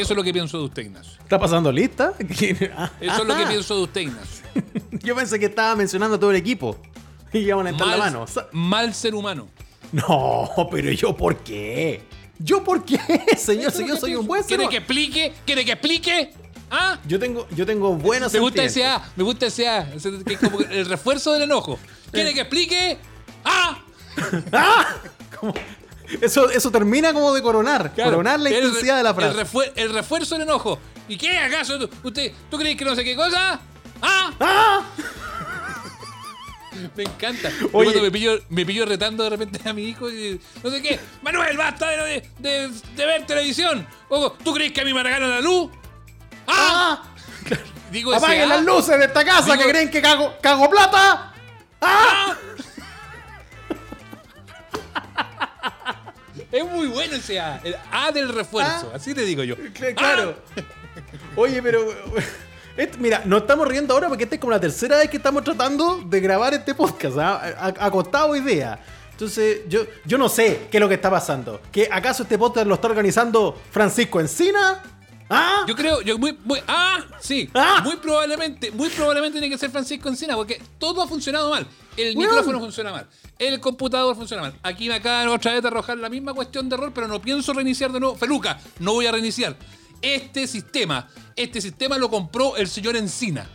Eso es lo que pienso de usted, Ignacio. ¿Está pasando lista? Eso es lo que pienso de usted, Ignacio. Yo pensé que estaba mencionando a todo el equipo. Y iban a estar la Mal, mano. Mal ser humano. No, pero yo por qué? ¿Yo por qué, señor? Si yo soy un buen ser ¿Quiere que explique? ¿Quiere que explique? ¿Ah? Yo tengo, yo tengo buenos Me gusta ese A, me gusta ese A. Que es como el refuerzo del enojo. ¿Quiere que explique? ¡Ah! Eso, eso termina como de coronar. Claro, Coronar la el intensidad de la El, frase. refue- el refuerzo del enojo. ¿Y qué acaso? tú- ¿Usted, ¿Tú crees que no sé qué cosa? ¡Ah! ¡Ah! Me encanta. Oye. Cuando me pillo, me pillo retando de repente a mi hijo y no sé qué. Manuel, basta de, de, de ver televisión. O, ¿Tú crees que a mí me regalan la luz? ¡Ah! Digo ese ¡Apaguen ah, las luces de esta casa Digo- que creen que cago, cago plata! ¡Ah! Es muy bueno ese A. El A del refuerzo. Ah. Así te digo yo. Cl- Claro. Ah. Oye, pero. mira, nos estamos riendo ahora porque esta es como la tercera vez que estamos tratando de grabar este podcast. ¿ah? A- a- Acostado idea. Entonces, yo, yo no sé qué es lo que está pasando. ¿Que ¿Acaso este podcast lo está organizando Francisco Encina? ¿Ah? Yo creo, yo muy, muy, ah, sí, Ah. muy probablemente, muy probablemente tiene que ser Francisco Encina, porque todo ha funcionado mal. El micrófono funciona mal, el computador funciona mal. Aquí me acaban otra vez de arrojar la misma cuestión de error, pero no pienso reiniciar de nuevo. Feluca, no voy a reiniciar. Este sistema, este sistema lo compró el señor Encina.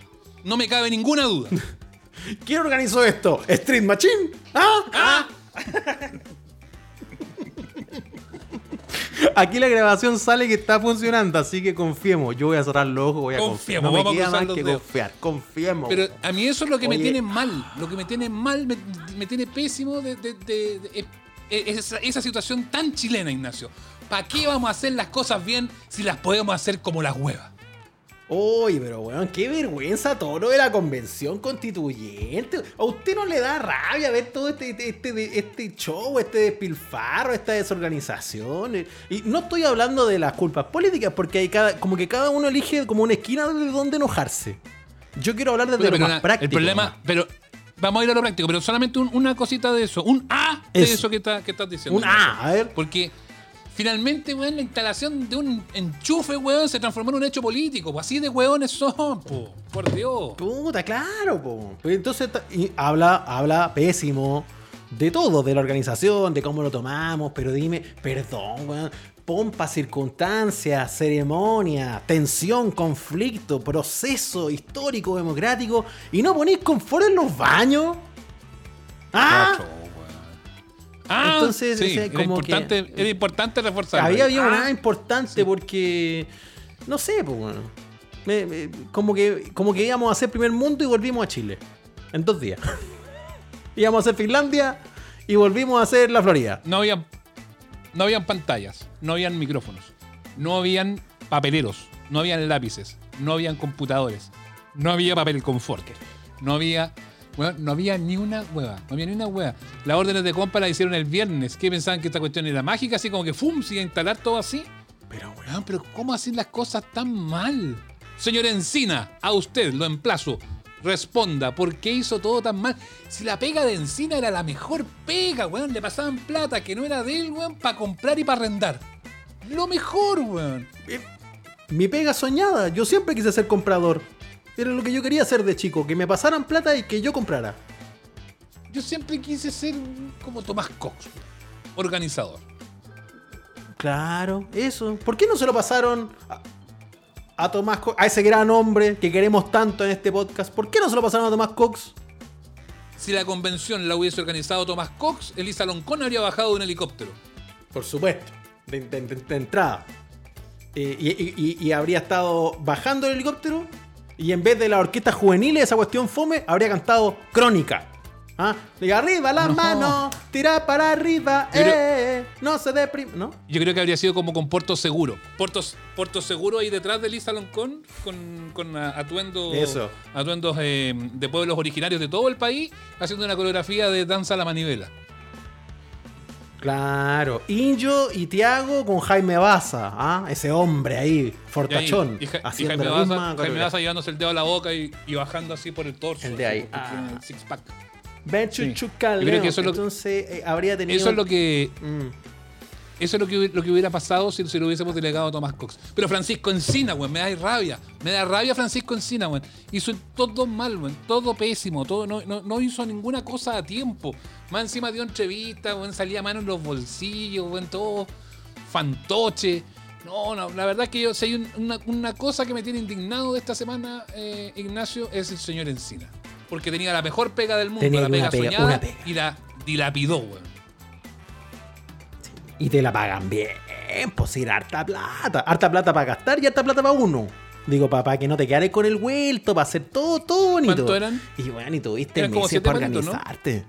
No me cabe ninguna duda. ¿Quién organizó esto? ¿Street Machine? ¿Ah? Ah, Aquí la grabación sale que está funcionando, así que confiemos. Yo voy a cerrar los ojos, voy a confiar. No me vamos a queda cruzar más los que dedos. confiar. Confiemos. pero a mí eso es lo que me tiene mal. Lo que me tiene mal, me, me tiene pésimo de, de- de- de- esa, esa situación tan chilena, Ignacio. ¿Para qué vamos a hacer las cosas bien si las podemos hacer como las huevas? Oye, pero weón, qué vergüenza todo lo de la convención constituyente. ¿A usted no le da rabia ver todo este, este, este, este show, este despilfarro, esta desorganización? Y no estoy hablando de las culpas políticas, porque hay cada, como que cada uno elige como una esquina de donde enojarse. Yo quiero hablar desde lo pero más na- práctico. el problema, pero vamos a ir a lo práctico, pero solamente un- una cosita de eso. Un A de Eso. eso, que, está- que estás diciendo. Un. A, a ver. Porque finalmente, weón, la instalación de un enchufe, weón, se transformó en un hecho político. pues Así de weones son, po. Por Dios. Puta, claro, po. Pues entonces y habla, habla pésimo de todo, de la organización, de cómo lo tomamos, pero dime, perdón, weón. Pompa, circunstancias, ceremonia, tensión, conflicto, proceso histórico, democrático, y no ponís confort en los baños. ¡Ah! Cacho. Ah, Entonces, sí, ese era, como importante, que- era importante reforzar. Había, había Ah, una importante porque. No sé, pues bueno. me- me- como, que, como que íbamos a hacer primer mundo y volvimos a Chile. En dos días. íbamos a hacer Finlandia y volvimos a hacer la Florida. no habían no habían pantallas, no habían micrófonos, no habían papeleros, no habían lápices, no habían computadores, no había papel confort, no había weón, no había ni una hueva, no había ni una hueva. Las órdenes de compra las hicieron el viernes. ¿Qué pensaban que esta cuestión era mágica? Así como que ¡fum! se iba a instalar todo así. Pero weón, pero ¿cómo hacen las cosas tan mal? Señor Encina, a usted lo emplazo. Responda, ¿por qué hizo todo tan mal? Si la pega de Encina era la mejor pega, weón. Le pasaban plata que no era de él, weón, para comprar y para arrendar. Lo mejor, weón. Mi pega soñada. Yo siempre quise ser comprador. Era lo que yo quería hacer de chico. Que me pasaran plata y que yo comprara. Yo siempre quise ser como Tomás Cox, organizador. Claro, eso. ¿Por qué no se lo pasaron a, a Tomás Cox? A ese gran hombre que queremos tanto en este podcast. ¿Por qué no se lo pasaron a Tomás Cox? Si la convención la hubiese organizado Tomás Cox, Elisa Loncón habría bajado de un helicóptero. Por supuesto. De, de- de- de entrada. Eh, y, y- y- y habría estado bajando el helicóptero. Y en vez de la orquesta juvenil, esa cuestión fome, habría cantado Crónica. ¿Ah? Diga arriba las No. manos, tira para arriba, creo- eh, no se deprime, ¿no? Yo creo que habría sido como con Puerto Seguro. Puerto, Puerto Seguro ahí detrás de Lisa Loncón con, con atuendos, Eso. atuendos eh, de pueblos originarios de todo el país haciendo una coreografía de danza a la manivela. Claro, Injo y Tiago con Jaime Baza, ¿ah? ese hombre ahí, Y, ahí- fortachón, y Ja- y haciendo Jaime la Baza, misma Jaime. Baza llevándose el dedo a la boca y, y bajando así por el torso. El de ahí. Ah. el six pack. Sí. Yo creo que Leo. eso es lo- Entonces eh, habría tenido. Eso es lo que Mm. Eso es lo que, lo que hubiera pasado si, si lo hubiésemos delegado a Tomás Cox. Pero Francisco Encina, weón, me da rabia. Me da rabia Francisco Encina, weón. Hizo todo mal, weón. Todo pésimo. Todo, no, no, no hizo ninguna cosa a tiempo. Más encima dio entrevista, weón. Salía mano en los bolsillos, weón. Todo fantoche. No, no, la verdad es que yo, si hay un- una, una cosa que me tiene indignado de esta semana, eh, Ignacio, es el señor Encina. Porque tenía la mejor pega del mundo, Tenía la pega, pega, soñada, pega. y la dilapidó, weón. Y te la pagan bien, pues ir harta plata. Harta plata para gastar y harta plata para uno. Digo, papá, que no te quedes con el vuelto, para hacer todo, todo bonito. ¿Cuánto eran? Y bueno, y tuviste meses para palitos, ¿no? organizarte.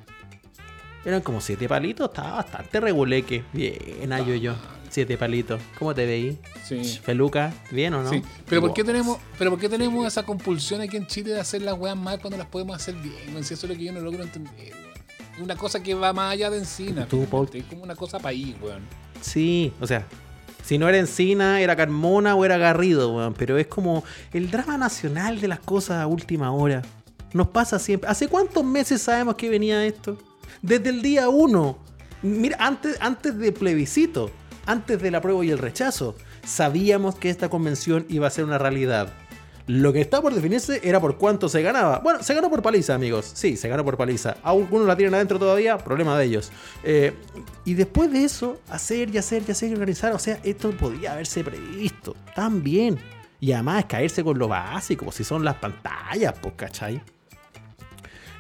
Eran como siete palitos, estaba bastante reguleque. Bien, ayo yo. Siete palitos. ¿Cómo te veí? Sí. Feluca, ¿bien o no? Sí, pero ¿por qué tenemos, pero por qué tenemos esa compulsión aquí en Chile de hacer las weas mal cuando las podemos hacer bien? Si eso es lo que yo no logro entender, una cosa que va más allá de encina. Tú, Paul. Es como una cosa país, weón. Sí, o sea, si no era Encina, era Carmona o era Garrido, weón. Pero es como el drama nacional de las cosas a última hora. Nos pasa siempre. ¿Hace cuántos meses sabemos que venía esto? Desde el día uno. Mira, antes, antes del plebiscito, antes del apruebo y el rechazo, sabíamos que esta convención iba a ser una realidad. Lo que está por definirse era por cuánto se ganaba. Bueno, se ganó por paliza, amigos. Sí, se ganó por paliza. Algunos la tienen adentro todavía, problema de ellos. Eh, y después de eso, hacer y hacer y hacer y organizar. O sea, esto podía haberse previsto tan bien. Y además caerse con lo básico, pues si son las pantallas, pues, ¿cachai?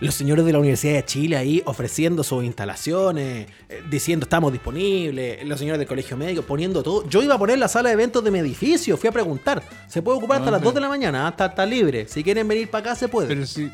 Los señores de la Universidad de Chile ahí ofreciendo sus instalaciones, eh, diciendo estamos disponibles, los señores del colegio médico poniendo todo. Yo iba a poner la sala de eventos de mi edificio, fui a preguntar. Se puede ocupar hasta No, las pero- 2 de la mañana, hasta está libre. Si quieren venir para acá, se puede. Pero si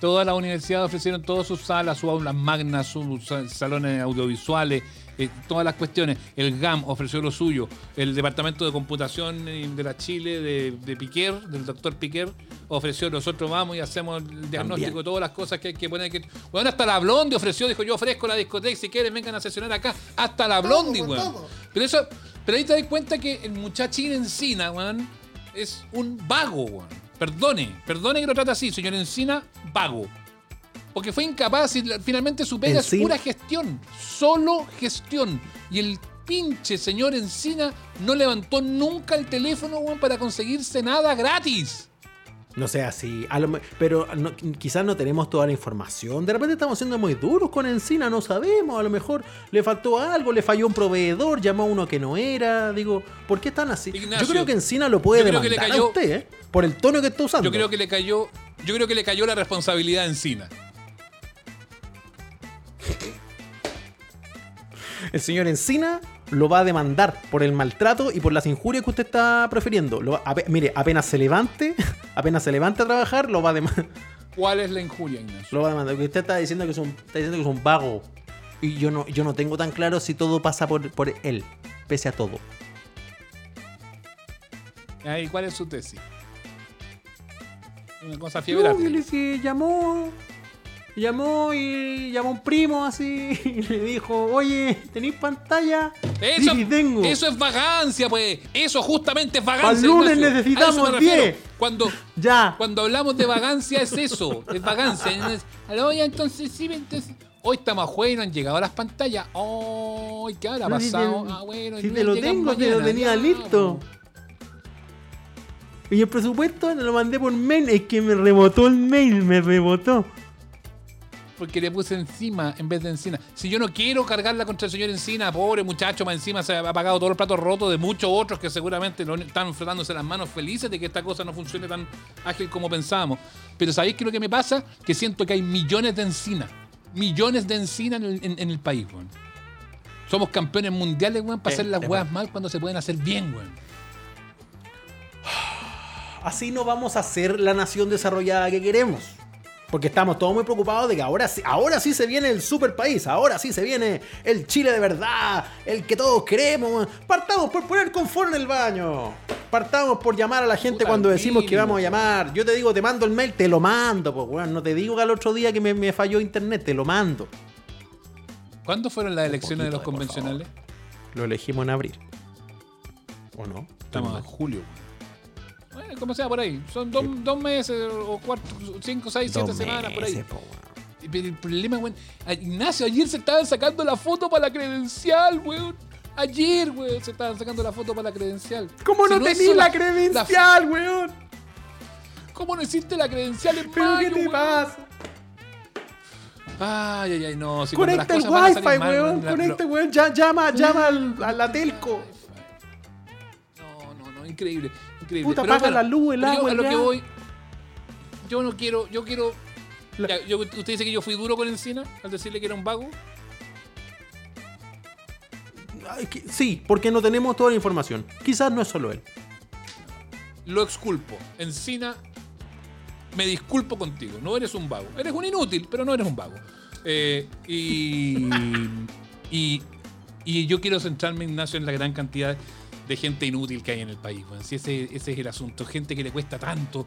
todas las universidades ofrecieron todas sus salas, sus aulas magnas, sus sa- salones audiovisuales, eh, todas las cuestiones. El GAM ofreció lo suyo. El Departamento de Computación de la Chile, de, de Piquer, del doctor Piquer, ofreció, nosotros vamos y hacemos el diagnóstico de todas las cosas que hay que poner. Que... Bueno, hasta la Blondie ofreció, dijo, yo ofrezco la discoteca, si quieren vengan a sesionar acá. Hasta la Blondie, weón. Pero eso, pero ahí te das cuenta que el muchachín Encina, weón, es un vago, weón. Perdone, perdone que lo trate así, señor Encina, vago. Porque fue incapaz y finalmente su pega es pura gestión. Solo gestión. Y el pinche señor Encina no levantó nunca el teléfono, weón, para conseguirse nada gratis. No sé así, pero no- quizás no tenemos toda la información. De repente estamos siendo muy duros con Encina, no sabemos. A lo mejor le faltó algo, le falló un proveedor, llamó a uno que no era. Digo, ¿por qué están así? Ignacio, yo creo que Encina lo puede demandar le cayó- a usted, ¿eh? Por el tono que está usando. Yo creo que le cayó, yo creo que le cayó la responsabilidad a Encina. El señor Encina lo va a demandar por el maltrato y por las injurias que usted está prefiriendo. Lo va- ape- mire, apenas se levante, apenas se levante a trabajar, lo va a demandar. ¿Cuál es la injuria, Ignacio? Lo va a demandar. Porque usted está diciendo que es un, está diciendo que es un vago. Y yo no, yo no tengo tan claro si todo pasa por, por él, pese a todo. Ahí, ¿Cuál es su tesis? Una cosa No, fiebre. que llamó. Llamó y llamó a un primo así y le dijo, oye, ¿tenéis pantalla? Eso, sí, tengo. eso es vagancia, pues. Eso justamente es vagancia. Pa'l lunes Ignacio. necesitamos A eso me refiero. 10. Cuando, Ya. cuando hablamos de vagancia es eso, es vagancia. Es, "Aló, ya, entonces sí, entonces, hoy estamos a jueves y no han llegado a las pantallas. Oh, ¿qué habrá No, si pasado? te- ah, bueno, si te lo tengo, te lo mañana, tenía ya, listo. pues. Y el presupuesto lo mandé por mail, es que me rebotó el mail, me rebotó. Porque le puse encima en vez de encina. Si yo no quiero cargarla contra el señor Encina, pobre muchacho, más encima se ha pagado todos los platos rotos de muchos otros que seguramente están frotándose las manos felices de que esta cosa no funcione tan ágil como pensábamos. Pero ¿sabéis qué es lo que me pasa? Que siento que hay millones de encina. Millones de encina en el, en- en el país, weón. Somos campeones mundiales, weón, para Eh, hacer las weas mal cuando se pueden hacer bien, weón. Así no vamos a ser la nación desarrollada que queremos. Porque estamos todos muy preocupados de que ahora sí, ahora sí se viene el super país, ahora sí se viene el Chile de verdad, el que todos queremos. Partamos por poner confort en el baño. Partamos por llamar a la gente Puta cuando decimos que vamos a llamar. Yo te digo, te mando el mail, te lo mando, pues weón. No te digo que al otro día que me, me falló internet, te lo mando. ¿Cuándo fueron las elecciones de los convencionales? Lo elegimos en abril. ¿O no? Estamos en julio. Weón. Como sea por ahí. Son dos, dos meses o cuatro, cinco, seis, siete Dos semanas por ahí. meses, po, weón. Pero el problema, weón. Ignacio, ayer se estaban sacando la foto para la credencial, weón. Ayer, weón, se estaban sacando la foto para la credencial. ¿Cómo Si no es tenías la- la credencial, weón? ¿Cómo no hiciste la credencial en ¿Pero mayo, qué te weón? pasa? Ay, ay, ay, no. Si Conecta el wifi, weón. la- Conecta, weón. Ya, llama, llama al, a la telco. No, no, no, increíble, increíble. Puta, Pero bueno, la luz, el yo agua, a el lo que voy. Yo no quiero, yo quiero. La- Ya, yo- usted dice que yo fui duro con Encina al decirle que era un vago. Ay, que- Sí, porque no tenemos toda la información. Quizás no es solo él. Lo exculpo. Encina, me disculpo contigo. No eres un vago. Eres un inútil, pero no eres un vago. Eh, y, y, y yo quiero centrarme, Ignacio, en la gran cantidad de gente inútil que hay en el país. Si ese, ese es el asunto. Gente que le cuesta tanto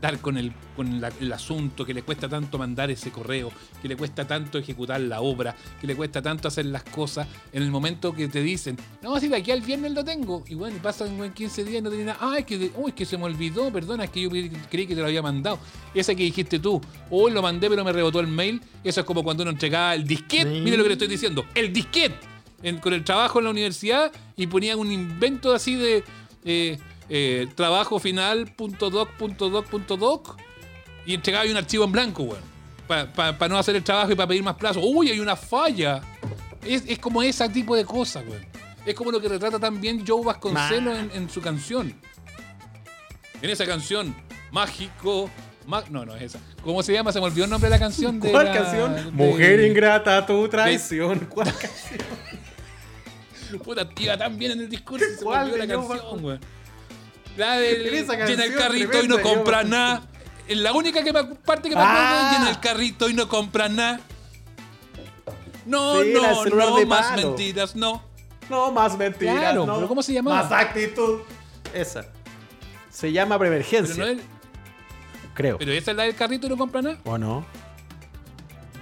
dar con, el, con la- el asunto, que le cuesta tanto mandar ese correo, que le cuesta tanto ejecutar la obra, que le cuesta tanto hacer las cosas en el momento que te dicen, no, si de aquí al viernes lo tengo. Y bueno, y pasan weón, 15 días y no tiene nada. Ah, es que, uy, es que se me olvidó, perdona, es que yo creí que te lo había mandado. Ese que dijiste tú, hoy lo mandé pero me rebotó el mail. Eso es como cuando uno entregaba el disquete. Mire lo que le estoy diciendo, el disquete. En- con el trabajo en la universidad y ponían un invento así de eh, eh, trabajo final punto doc punto doc punto doc y entregaba un archivo en blanco, weón. Para no hacer el trabajo y para pedir más plazo. Uy, hay una falla. Es, es como ese tipo de cosas, weón. Es como lo que retrata también Joe Vasconcelos en, en su canción. En esa canción, Mágico. ma- no, no es esa. ¿Cómo se llama? Se me olvidó el nombre de la canción. De ¿Cuál la- canción? de- Mujer ingrata, tu traición. ¿Cuál canción? Puta, iba tan bien en el discurso y se me ¿Cuál olvidó la canción, weón. La del llena el carrito y no compra nada. Es la única que me, parte que me acuerdo Ah. es llena el carrito y no compra nada. No, Sí, no, no, más palo. mentiras, no. No, más mentiras. Claro, no. pero ¿cómo se llamaba? Más actitud. Esa. Se llama Pero, preemergencia. no es- Creo. pero esa es la del carrito y no compra nada. ¿O no?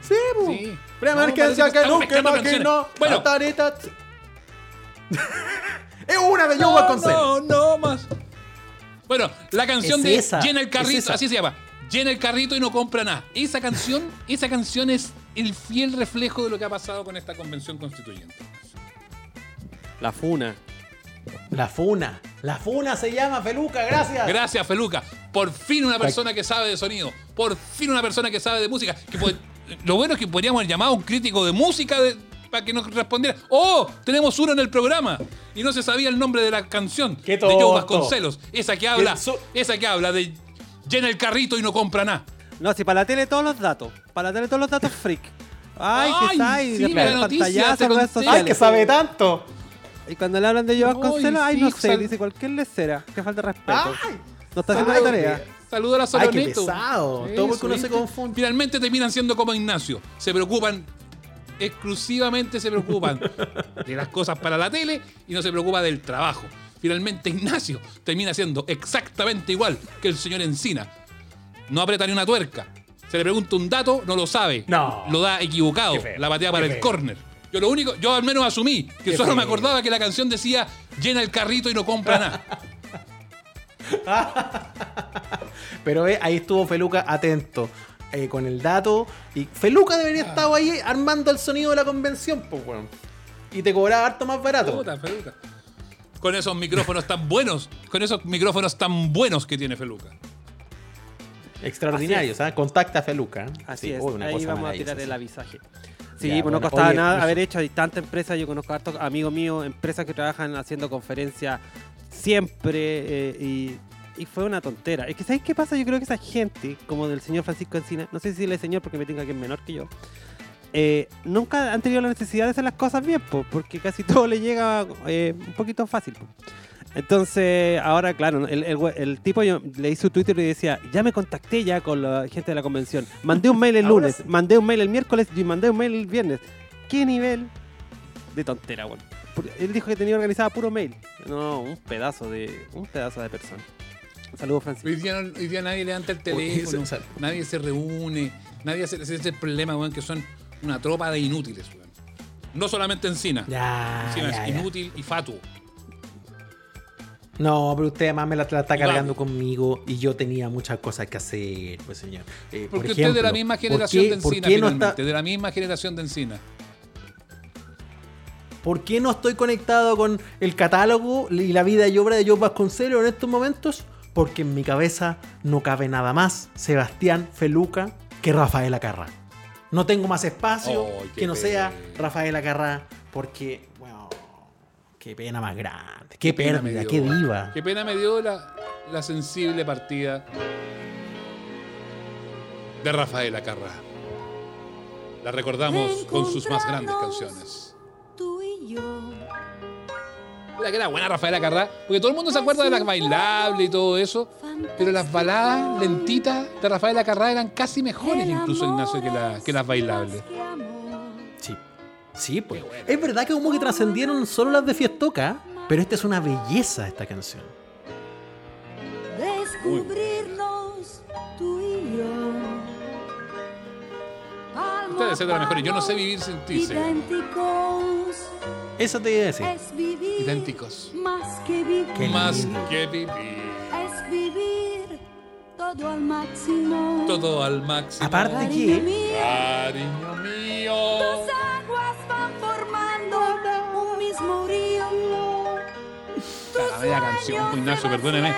Sí. Sí. No, parece que nunca imaginó. Bueno. Tatarita. Es una de Joe No, Vasconcelos. no, no más. Bueno, la canción Es de esa, Llena el carrito, así se llama. Llena el carrito y no compra nada. Esa canción, esa canción es el fiel reflejo de lo que ha pasado con esta convención constituyente. La funa. La funa. La funa se llama Feluca, gracias. Gracias, Feluca. Por fin una persona que sabe de sonido. Por fin una persona que sabe de música. Que lo bueno es que podríamos haber llamado a un crítico de música de- para que nos respondiera. ¡Oh! Tenemos uno en el programa. Y no se sabía el nombre de la canción Qué de Joe. Vasconcelos. Esa que habla, so- esa que habla de llena el carrito y no compra nada. No, si para la tele todos los datos. Para la tele todos los datos freak. Ay, Ay, que sí, la noticia, redes conté. sociales. Ay, que sabe tanto. Y cuando le hablan de Joe Vasconcelos, ay, no sí, sé, sal- dice cualquier lecera. Que falta de respeto. Ay. no está haciendo la tarea. Saludos a la Ay, qué Solonito. pesado. Todo porque uno se confunde. Finalmente terminan siendo como Ignacio. Se preocupan, exclusivamente se preocupan de las cosas para la tele y no se preocupa del trabajo. Finalmente Ignacio termina siendo exactamente igual que el señor Encina. No aprieta ni una tuerca. Se le pregunta un dato, no lo sabe. No. Lo da equivocado. Feo, La patea para el córner. Yo lo único, yo al menos asumí que Qué solo me acordaba que la canción decía llena el carrito y no compra nada. Pero eh, ahí estuvo Feluca atento eh, con el dato. Y Feluca debería estar ahí armando el sonido de la convención, pues, weón. Y te cobraba harto más barato. Puta, Feluca. Con esos micrófonos tan buenos, con esos micrófonos tan buenos que tiene Feluca. Extraordinario, ¿sabes? Contacta a Feluca. ¿eh? Así Sí, es, uy, una ahí cosa vamos a tirar el avisaje. Sí, Ya, pues bueno, no costaba oye, nada pues- haber hecho a tantas empresas. Yo conozco a hartos amigos míos, empresas que trabajan haciendo conferencias siempre eh, y, y fue una tontera. Es que, ¿sabes qué pasa? Yo creo que esa gente, como del señor Francisco Encina, no sé si decirle señor porque me tenga que es menor que yo, eh, nunca han tenido la necesidad de hacer las cosas bien, po, porque casi todo le llega eh, un poquito fácil. po. Entonces, ahora, claro, el, el el tipo yo le hice un Twitter y decía, ya me contacté ya con la gente de la convención. Mandé un mail el lunes, sí. mandé un mail el miércoles y mandé un mail el viernes. ¿Qué nivel de tontera, weón? Pu- Él dijo que tenía organizada puro mail. No, un pedazo de, un pedazo de persona. Saludos, Francisco. Hoy día, hoy día nadie levanta el teléfono, nadie se reúne, nadie hace ese es el problema, weón, que son una tropa de inútiles, weón. No solamente Encina. Ya, Encina ya, es ya. inútil y fatuo. No, pero usted además me la, la está cargando conmigo y yo tenía muchas cosas que hacer, pues señor. Eh, por Porque usted es de la misma ¿por generación qué- de Encina, no está- De la misma generación de Encina. ¿Por qué no estoy conectado con el catálogo y la vida y obra de Joe Vasconcelos en estos momentos? Porque en mi cabeza no cabe nada más Sebastián Feluca que Rafael Acarra. No tengo más espacio que no sea. Rafael Acarra porque, bueno, qué pena más grande, qué, pérdida, dio. qué diva. Qué pena me dio la, la sensible partida de Rafael Acarra. La recordamos con sus más grandes canciones. Tú y yo. Que era buena Rafael Acarra, porque todo el mundo se acuerda de las bailables y todo eso, pero las baladas lentitas de Rafael Acarra eran casi mejores incluso, Ignacio, que, la- que las bailables. Sí, sí, pues. Es verdad que como que trascendieron solo las de Fiestoca, pero esta es una belleza esta canción. Descubrirnos Ser de las mejores. Yo no sé vivir sin ti, sí. Idénticos. Eso te iba a decir. Es vivir. Idénticos. Más que vivir. Qué Más lindo. que vivir. Es vivir todo al máximo. Todo al máximo. Aparte que- Cariño mío. tus aguas van formando un mismo río. La media canción, Ignacio, perdóneme.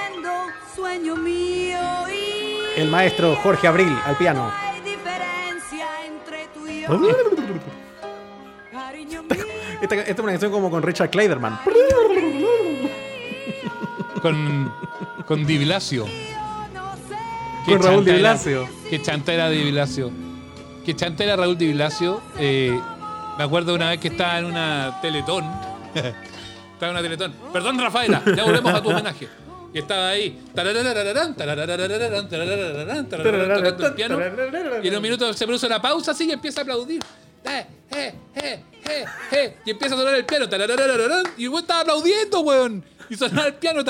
Sueño mío y El maestro Jorge Abril al piano. Esta, esta es una canción como con Richard Kleiderman. Con, con Di Blasio. Con Raúl Di Blasio. Qué chanta era Di Blasio. Qué chanta era Raúl Di Blasio. Eh, me acuerdo una vez que estaba en una teletón. estaba en una teletón. Perdón, Rafaela, ya volvemos a tu homenaje. Y estaba ahí. el piano. Y en un minuto se produce una pausa así y empieza a aplaudir. Eh, eh, eh, eh, eh. Y empieza a sonar el piano. Y el güey estaba aplaudiendo, weón. Y sonaba el piano.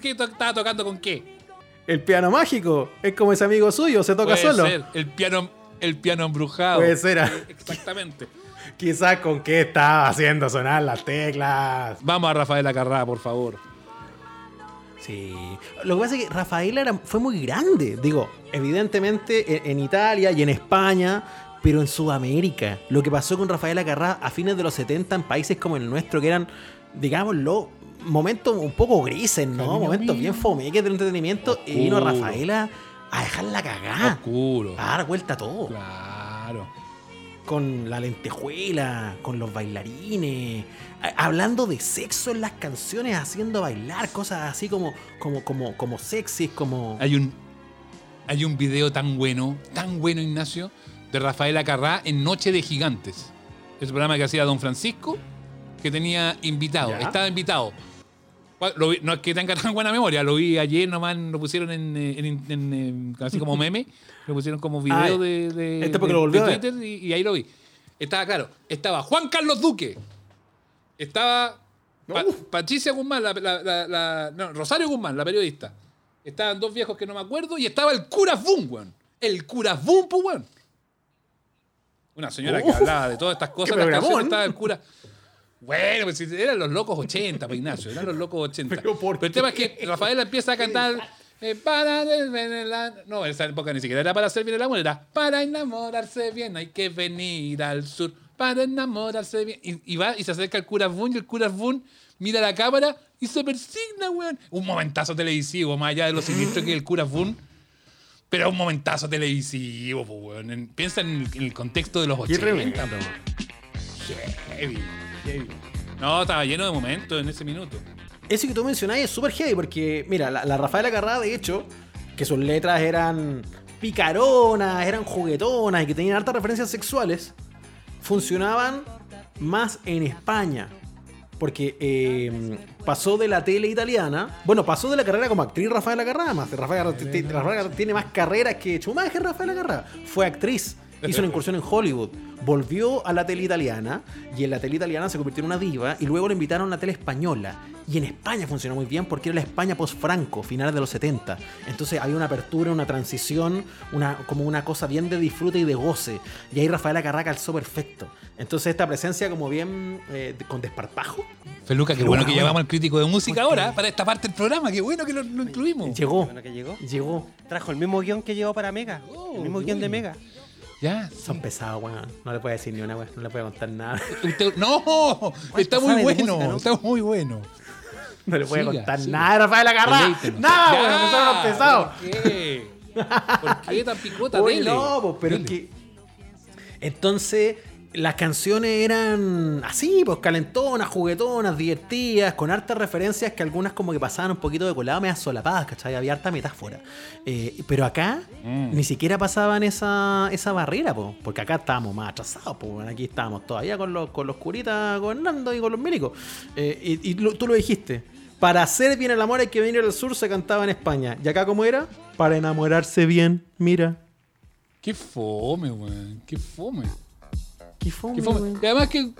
¿Qué ¿Estaba tocando con qué? El piano mágico. Es como ese amigo suyo, se toca Puede solo. ser. El piano, el piano embrujado. Puede ser. Exactamente. Quizás con qué estaba haciendo sonar las teclas. Vamos a Rafael Acarrá, por favor. Sí. Lo que pasa es que Rafael era, fue muy grande. Digo, evidentemente en, en Italia y en España, pero en Sudamérica. Lo que pasó con Rafael Acarrá a fines de los 70 en países como el nuestro, que eran, digámoslo, momentos un poco grises, ¿no? Momentos mío. bien fomeques del entretenimiento. Y vino. Rafaela a dejar la cagada. Oscuro. A dar vuelta a todo. Claro. con la lentejuela, con los bailarines, hablando de sexo en las canciones, haciendo bailar cosas así como, como, como, como sexys, como. Hay un, hay un video tan bueno, tan bueno, Ignacio, de Rafael Acarrá en Noche de Gigantes. Ese programa que hacía Don Francisco, que tenía invitado. Ya. Estaba invitado. Cua- lo vi- no es que tenga tan buena memoria, lo vi ayer nomás, lo pusieron en, eh, en- en, eh, así como meme, lo pusieron como video Ah, de, de- este porque de- lo volvió de. Twitter y, y ahí lo vi. Estaba claro, estaba Juan Carlos Duque, estaba Pa- Patricia Guzmán, la, la- la- la- no, Rosario Guzmán, la periodista. Estaban dos viejos que no me acuerdo y estaba el cura Boom, weón. El cura Boom, pues, weón. Una señora que Uf, hablaba de todas estas cosas. las estaba el cura. Bueno, pues eran los locos 80, pues Ignacio, eran los locos 80. Pero ¿por el tema es que Rafaela empieza a cantar. eh, para el- no, en esa época ni siquiera era para hacer bien el amor, era para enamorarse bien, hay que venir al sur, para enamorarse bien. Y, y va y se acerca al cura Boon y el cura Boon mira la cámara y se persigna, weón. Un momentazo televisivo, más allá de lo siniestro que es el cura Boon. Pero un momentazo televisivo, pues, weón. En- Piensa en el, en el contexto de los Qué 80. tremendo. Heavy, heavy. No, estaba lleno de momentos en ese minuto. Eso que tú mencionás es súper heavy porque, mira, la, la Rafaela Carrá, de hecho, que sus letras eran picaronas, eran juguetonas y que tenían hartas referencias sexuales, funcionaban más en España. porque eh, pasó de la tele italiana, bueno, pasó de la carrera como actriz Rafaela Carrá, más Rafaela tiene más carreras que Schumacher Rafaela Carrá, fue actriz, hizo una incursión en Hollywood, volvió a la tele italiana y en la tele italiana se convirtió en una diva y luego le invitaron a la tele española. Y en España funcionó muy bien porque era la España post-Franco, finales de los 70. Entonces había una apertura, una transición, una, como una cosa bien de disfrute y de goce. Y ahí Rafaela Carrá calzó perfecto. Entonces esta presencia como bien eh, con desparpajo Feluca, qué bueno bueno, que llevamos al crítico de música ahora para esta parte del programa. Qué bueno que lo, lo incluimos. llegó. Bueno, que llegó. Llegó. Trajo el mismo guion que llevó para Mega. Oh, el mismo guion de Mega. Ya. Son pesados, weón. No le puedo decir ni una, weón. No le puedo contar nada. Usted- no, está muy bueno. música, no? Está muy bueno. No le puedo contar siga. nada, Rafael. Deleítenos. Nada, weón. Son pesados. ¿Por qué? ¿Por qué tan picota? Dele. no, pero es Dele. que. Entonces, las canciones eran así, pues calentonas, juguetonas, divertidas, con hartas referencias que algunas como que pasaban un poquito de colado, medio solapadas, ¿cachai? Había harta metáfora. Eh, pero acá Mm. ni siquiera pasaban esa, esa barrera, po, porque acá estábamos más atrasados, pues aquí estábamos todavía con los, con los curitas gobernando y con los milicos. Eh, y y lo- tú lo dijiste. Para hacer bien el amor hay que venir al sur, se cantaba en España. ¿Y acá cómo era? Para enamorarse bien, mira. Qué fome, weón. Qué fome. Qué fome, Qué fome. weón. Y además que.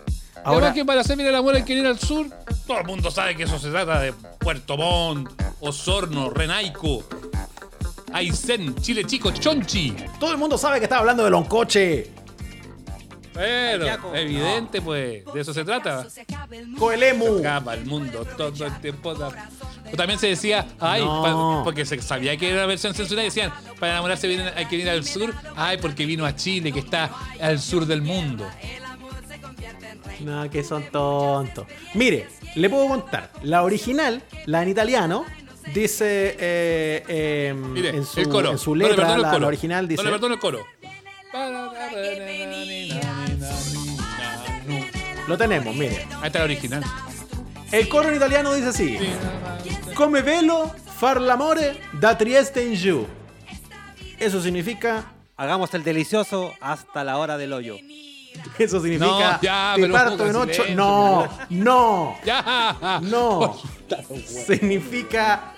Ahora- además que para hacer bien el amor hay que ir al sur. Todo el mundo sabe que eso se trata de Puerto Montt, Osorno, Renaico, Aysén, Chile Chico, Chonchi. Todo el mundo sabe que estaba hablando de Loncoche. Pero, Yaco. evidente, pues, de eso se trata. Coelemu. Acaba el mundo todo el tiempo. O también se decía, ay, No. pa- porque se sabía que era una versión censurada, decían, para enamorarse viene- hay que venir al sur, ay, porque vino a Chile, que está al sur del mundo. No, que son tontos. Mire, le puedo contar. La original, la en italiano, dice eh, eh, Mire, en, su, el coro. en su No le letra, perdono el la, coro. la original dice. No le perdono el coro. Lo tenemos, mire. Ahí está la original. El coro en italiano dice así: Come velo, far l'amore da Trieste in giù. Eso significa. Hagamos el delicioso hasta la hora del hoyo. Eso significa. No, ya, te pero parto en ocho. silencio, No, no. Ya. No. Significa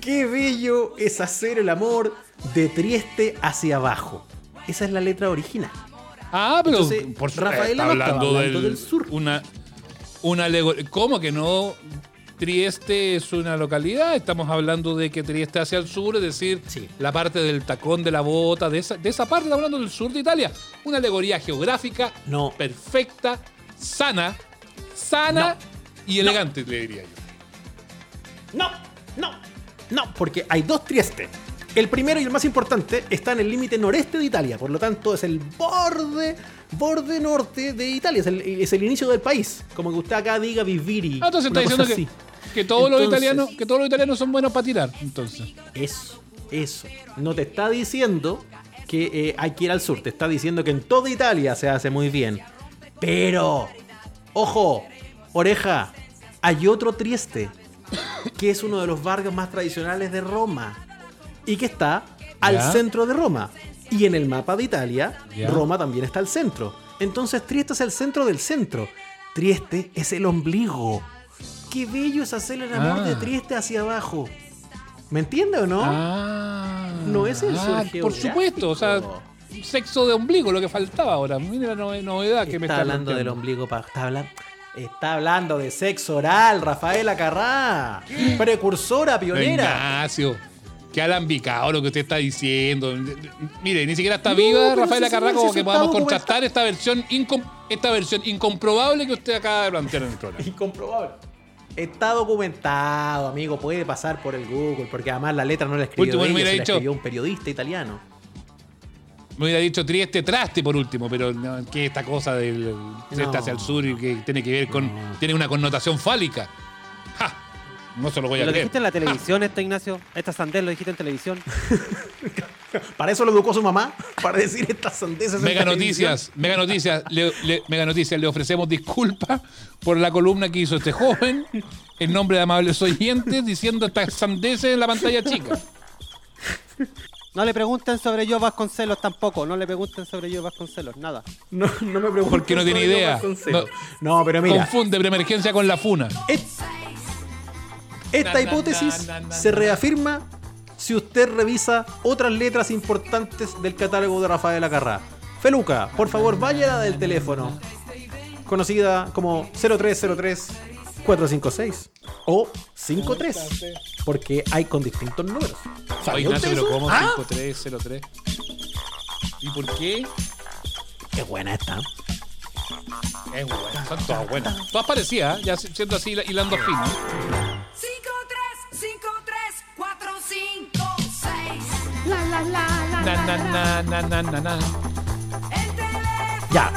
qué bello es hacer el amor de Trieste hacia abajo. Esa es la letra original. Ah, pero Entonces, por estaba hablando, hablando del, del sur. Una, una ¿Cómo que no? Trieste es una localidad, estamos hablando de que Trieste hacia el sur, es decir, Sí. la parte del tacón de la bota, de esa, de esa parte, estamos hablando del sur de Italia. Una alegoría geográfica No. perfecta, sana, sana y elegante, le diría yo. No, no, no, porque hay dos Trieste. El primero y el más importante está en el límite noreste de Italia, por lo tanto es el borde, borde norte de Italia, es el, es el inicio del país. Como que usted acá diga viviri. Ah, entonces está diciendo así. que, que todos los italianos, que todos los italianos son buenos para tirar, entonces. Eso, eso. No te está diciendo que eh, hay que ir al sur, te está diciendo que en toda Italia se hace muy bien. Pero, ojo, oreja, hay otro Trieste, que es uno de los barrios más tradicionales de Roma y que está al centro de Roma. Y en el mapa de Italia. Roma también está al centro. Entonces Trieste es el centro del centro. Trieste es el ombligo. Qué bello es hacer el amor Ah. de Trieste hacia abajo. ¿Me entiende o no? Ah, No es el sur ah, Por supuesto, o sea, sexo de ombligo, lo que faltaba ahora. Mira la nove- novedad que me está está hablando del ombligo. pa- Está hablando, está hablando de sexo oral, Rafaela Carrá. Precursora, pionera. Ignacio, qué alambicado lo que usted está diciendo. Mire, ni siquiera está No, viva Rafaela como sí, que podamos contrastar esta versión, incom- esta versión incomprobable que usted acaba de plantear en el programa. Incomprobable. Está documentado, amigo. Puede pasar por el Google, porque además la letra no la escribió Último, me ella, hubiera se la dicho- escribió un periodista italiano. Me hubiera dicho Trieste Traste por último, pero no, que esta cosa del Trieste No. hacia el sur y que tiene que ver con. tiene una connotación fálica. No se lo voy a ¿Lo creer. dijiste en la televisión esto, Ignacio? ¿Esta sandez lo dijiste en televisión? Para eso lo educó su mamá, para decir estas sandeces. en Mega televisión. Noticias, Mega Noticias, le, le- Mega Noticias, le ofrecemos disculpas por la columna que hizo este joven en nombre de amables oyentes diciendo estas sandeces en la pantalla chica. No le pregunten sobre yo Vasconcelos tampoco. No le pregunten sobre yo Vasconcelos. Nada. No, no me pregunto. Porque no tiene idea. No, pero mira, Confunde preemergencia con la funa. et- esta hipótesis se reafirma si usted revisa otras letras importantes del catálogo de Rafael Acarrá. Feluca, por favor, vaya del teléfono, conocida como 0303 456 o 53, porque hay con distintos números. ¿Sabía usted eso? ¿cómo ¿Ah? 5303? ¿Y por qué? Qué buena esta. Es buena, son todas buenas. Todas parecidas, ya siendo así hilando fino. 5, 3, 5, 3, 4, 5, 6. La, la, la, la, Na, na, na, na, na, na, na. El teléfono Ya.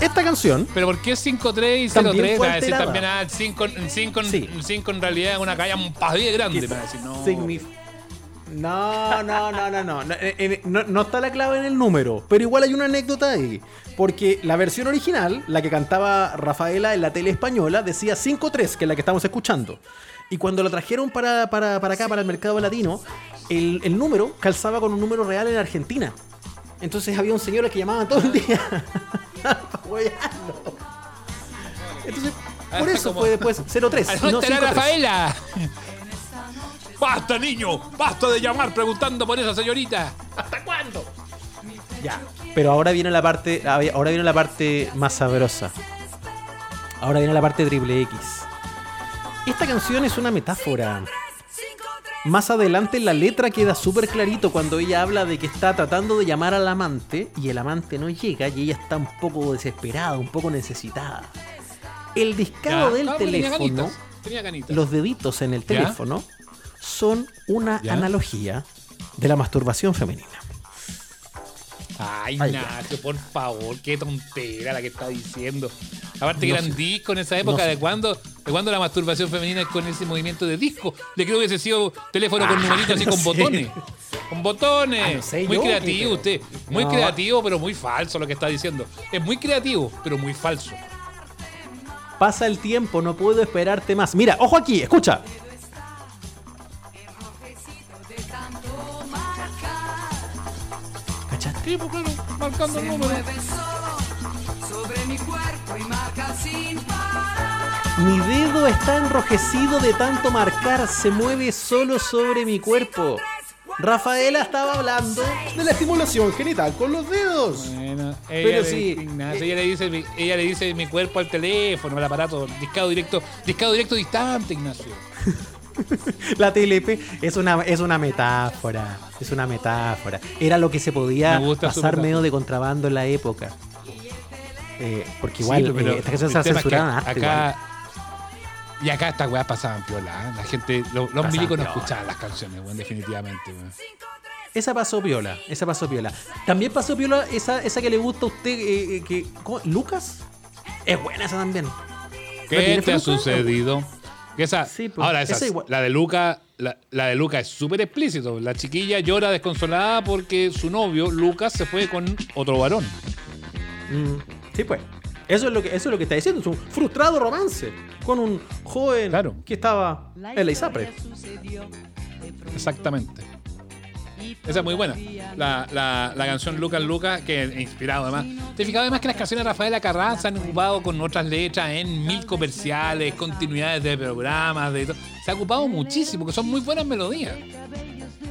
Esta canción Pero ¿por qué 53 y También 03? fue Me va a decir también, ah, el 5, el 5, el Sí. 5 en realidad es una calle un padre grande. Me va a decir, no. Signif- No, no, no, no, no. No, eh, eh, no. no está la clave en el número, pero igual hay una anécdota ahí. Porque la versión original, la que cantaba Rafaela en la tele española, decía 5-3, que es la que estamos escuchando. Y cuando la trajeron para, para, para acá, para el mercado latino, el, el número calzaba con un número real en Argentina. Entonces había un señor al que llamaban todo el día. Entonces, por Ah, eso fue después 03. ¿A no estará 5-3. Rafaela? ¡Basta, niño! ¡Basta de llamar preguntando por esa señorita! Ya. Pero ahora viene la parte. Ahora viene la parte más sabrosa. Ahora viene la parte triple X. Esta canción es una metáfora. 5, 3. Más adelante en la letra queda súper clarito cuando ella habla de que está tratando de llamar al amante y el amante no llega y ella está un poco desesperada, un poco necesitada. El discado Ya, del tenía teléfono, ganitas, Tenía ganitas. los deditos en el ¿Ya? Son una ¿Ya? analogía de la masturbación femenina. Ay, Ay, ya. Ignacio, por favor, qué tontera la que está diciendo. Aparte que No eran sé. discos en esa época, No. ¿de cuándo? ¿De cuándo la masturbación femenina es con ese movimiento de disco? Le creo que hubiese sido teléfono con Ah, numeritos así no con sé. botones. Con botones. Ah, no sé muy yo, creativo usted. Muy No. creativo, pero muy falso lo que está diciendo. Es muy creativo, pero muy falso. Pasa el tiempo, no puedo esperarte más. Mira, ojo aquí, escucha. Sí, pues claro, marcando el número. Mueve solo sobre mi cuerpo y marca sin parar. Mi dedo está enrojecido de tanto marcar, se mueve solo sobre mi cuerpo. Rafaela estaba hablando de la estimulación genital con los dedos. Bueno, ella Pero le, sí, Ignacio, eh, ella le dice, mi- ella le dice mi cuerpo al teléfono, al aparato, discado directo, discado directo distante, Ignacio. La TLP es una, es una metáfora. Es una metáfora. Era lo que se podía pasar medio de contrabando en la época. Eh, porque igual, Sí, pero eh, estas canciones el se es que censuraban igual. acá y acá estas weas pasaban piola. ¿eh? La gente, lo- los Pasaban milicos no piola. escuchaban las canciones, weón, definitivamente. weón. Esa pasó piola, esa pasó piola. También pasó piola esa, esa que le gusta a usted, que, ¿cómo? ¿Lucas? Es buena esa también. ¿Qué te ha sucedido? Que esa, Sí, pues, ahora esa, esa igual. la de Luca, la, la de Luca es súper explícito. La chiquilla llora desconsolada porque su novio, Lucas, se fue con otro varón. Mm, sí, pues. Eso es, lo que, eso es lo que está diciendo. Es un frustrado romance con un joven Claro. que estaba en la ISAPRE. Exactamente. Esa es muy buena. La, la, la canción Lucas Lucas, que es inspirado además. Te fijas además que las canciones de Rafaela Carrá se han ocupado con otras letras en mil comerciales, continuidades de programas, de todo. Se ha ocupado muchísimo, que son muy buenas melodías.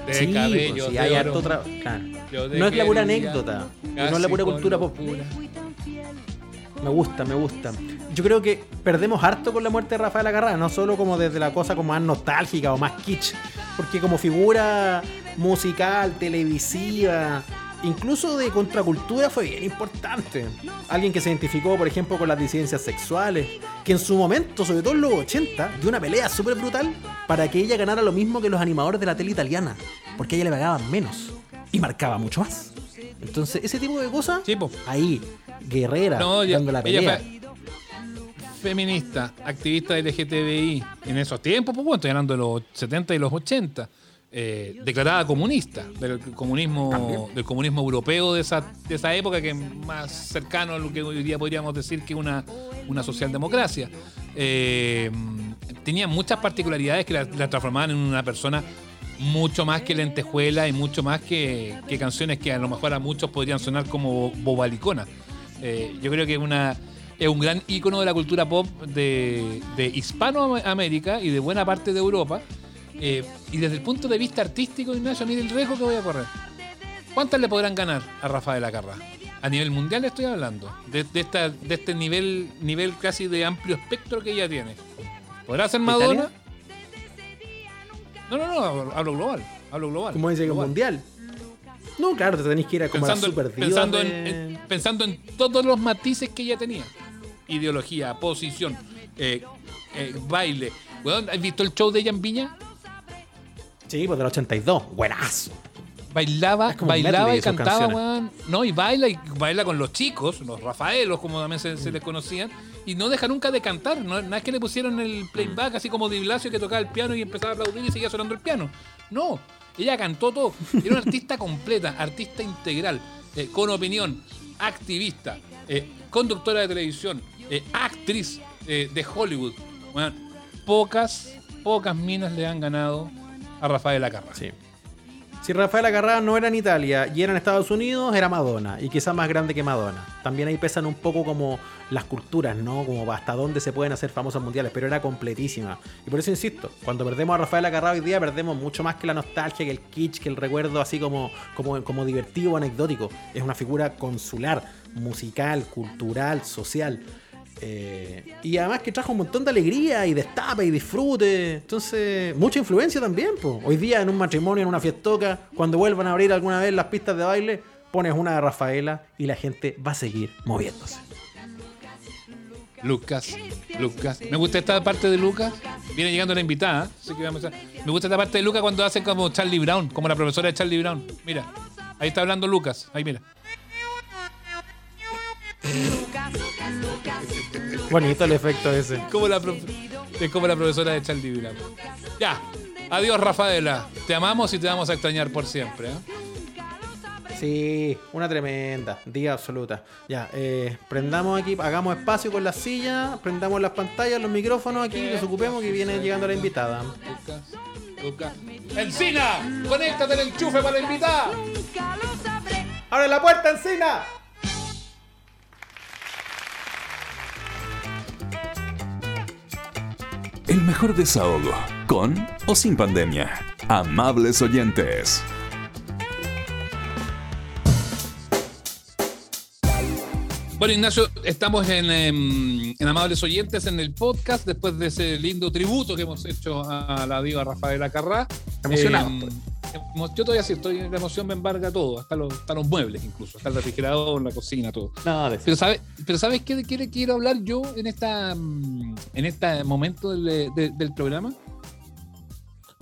De Sí, cabello, pues, sí, de hay harto otra. claro. No es la pura anécdota. No es la pura cultura pop. locura. Me gusta, me gusta. Yo creo que perdemos harto con la muerte de Rafael Agarrá, no solo como desde la cosa como más nostálgica o más kitsch, porque como figura musical, televisiva, incluso de contracultura fue bien importante. Alguien que se identificó, por ejemplo, con las disidencias sexuales, que en su momento, sobre todo en los 80, dio una pelea súper brutal para que ella ganara lo mismo que los animadores de la tele italiana, porque a ella le pagaban menos y marcaba mucho más. Entonces, ese tipo de cosas, Sí, ahí, guerrera, No, ya- dando la pelea. feminista, activista LGTBI en esos tiempos, pues bueno, estoy hablando de los 70 y los 80. Eh, declarada comunista del comunismo del comunismo europeo de esa, de esa época que es más cercano a lo que hoy día podríamos decir que una, una socialdemocracia eh, tenía muchas particularidades que la, la transformaban en una persona mucho más que lentejuela y mucho más que, que canciones que a lo mejor a muchos podrían sonar como bobalicona. Eh, yo creo que es una es un gran ícono de la cultura pop de, de Hispanoamérica y de buena parte de Europa. Eh, y desde el punto de vista artístico, Ignacio, mire el riesgo que voy a correr. ¿Cuántas le podrán ganar a Rafael Acarra? A nivel mundial estoy hablando, de, de esta, de este nivel, nivel casi de amplio espectro que ella tiene. ¿Podrá ser Madonna? No, no, no, hablo- hablo global. Hablo global. Como dice que global. mundial. No, claro, te tenés que ir a como a Pensando, en, pensando, en, de- en- pensando en todos los matices que ella tenía. Ideología, posición, eh, eh, baile. ¿Has visto el show de ella en Viña? Sí, pues del 82. Buenazo. Bailaba, bailaba y cantaba, weón. No, y baila y baila con los chicos, los Rafaelos, como también se, se les conocían, y no deja nunca de cantar. No, no es que le pusieron el playback así como de Blasio que tocaba el piano y empezaba a aplaudir y seguía sonando el piano. No, ella cantó todo. Era una artista completa, artista integral, eh, con opinión, activista, eh, conductora de televisión, eh, actriz de Hollywood. Pocas, pocas minas le han ganado a Rafael Acarra. Sí. Si Rafael Acarrá no era en Italia y era en Estados Unidos, era Madonna. Y quizás más grande que Madonna. También ahí pesan un poco como las culturas, ¿no? Como hasta dónde se pueden hacer famosas mundiales. Pero era completísima. Y por eso insisto, cuando perdemos a Rafael Acarrá hoy día, perdemos mucho más que la nostalgia, que el kitsch, que el recuerdo así como, como, como divertido o anecdótico. Es una figura consular, musical, cultural, social. Eh, y además que trajo un montón de alegría y destape y disfrute. Entonces, mucha influencia también. po. Hoy día en un matrimonio, en una fiestoca, cuando vuelvan a abrir alguna vez las pistas de baile, pones una de Rafaela y la gente va a seguir moviéndose. Lucas, Lucas. Me gusta esta parte de Lucas. Viene llegando la invitada. así que vamos a- Me gusta esta parte de Lucas cuando hacen como Charlie Brown, como la profesora de Charlie Brown. Mira, ahí está hablando Lucas. Ahí mira. Bonito el efecto ese. Como la prof- es como la profesora de Brown. Ya. Adiós, Rafaela. Te amamos y te vamos a extrañar por siempre. ¿eh? Sí, una tremenda, diga absoluta. Ya, eh, prendamos aquí, hagamos espacio con las sillas, prendamos las pantallas, los micrófonos aquí, desocupemos que viene llegando la invitada. ¡Encina! ¡Conéctate el enchufe para la invitada! ¡Abre la puerta, Encina! El mejor desahogo, con o sin pandemia. Amables oyentes. Bueno, Ignacio, estamos en, em, en Amables Oyentes en el podcast después de ese lindo tributo que hemos hecho a la diva Rafaela Carrá. Emocionado, Em, pues. Yo todavía sí, estoy, la emoción me embarga todo, hasta los, hasta los muebles incluso, hasta el refrigerador, la cocina, todo. Pero ¿sabes pero ¿sabes qué, de qué le quiero hablar yo en esta mm, en este momento del, de- del programa?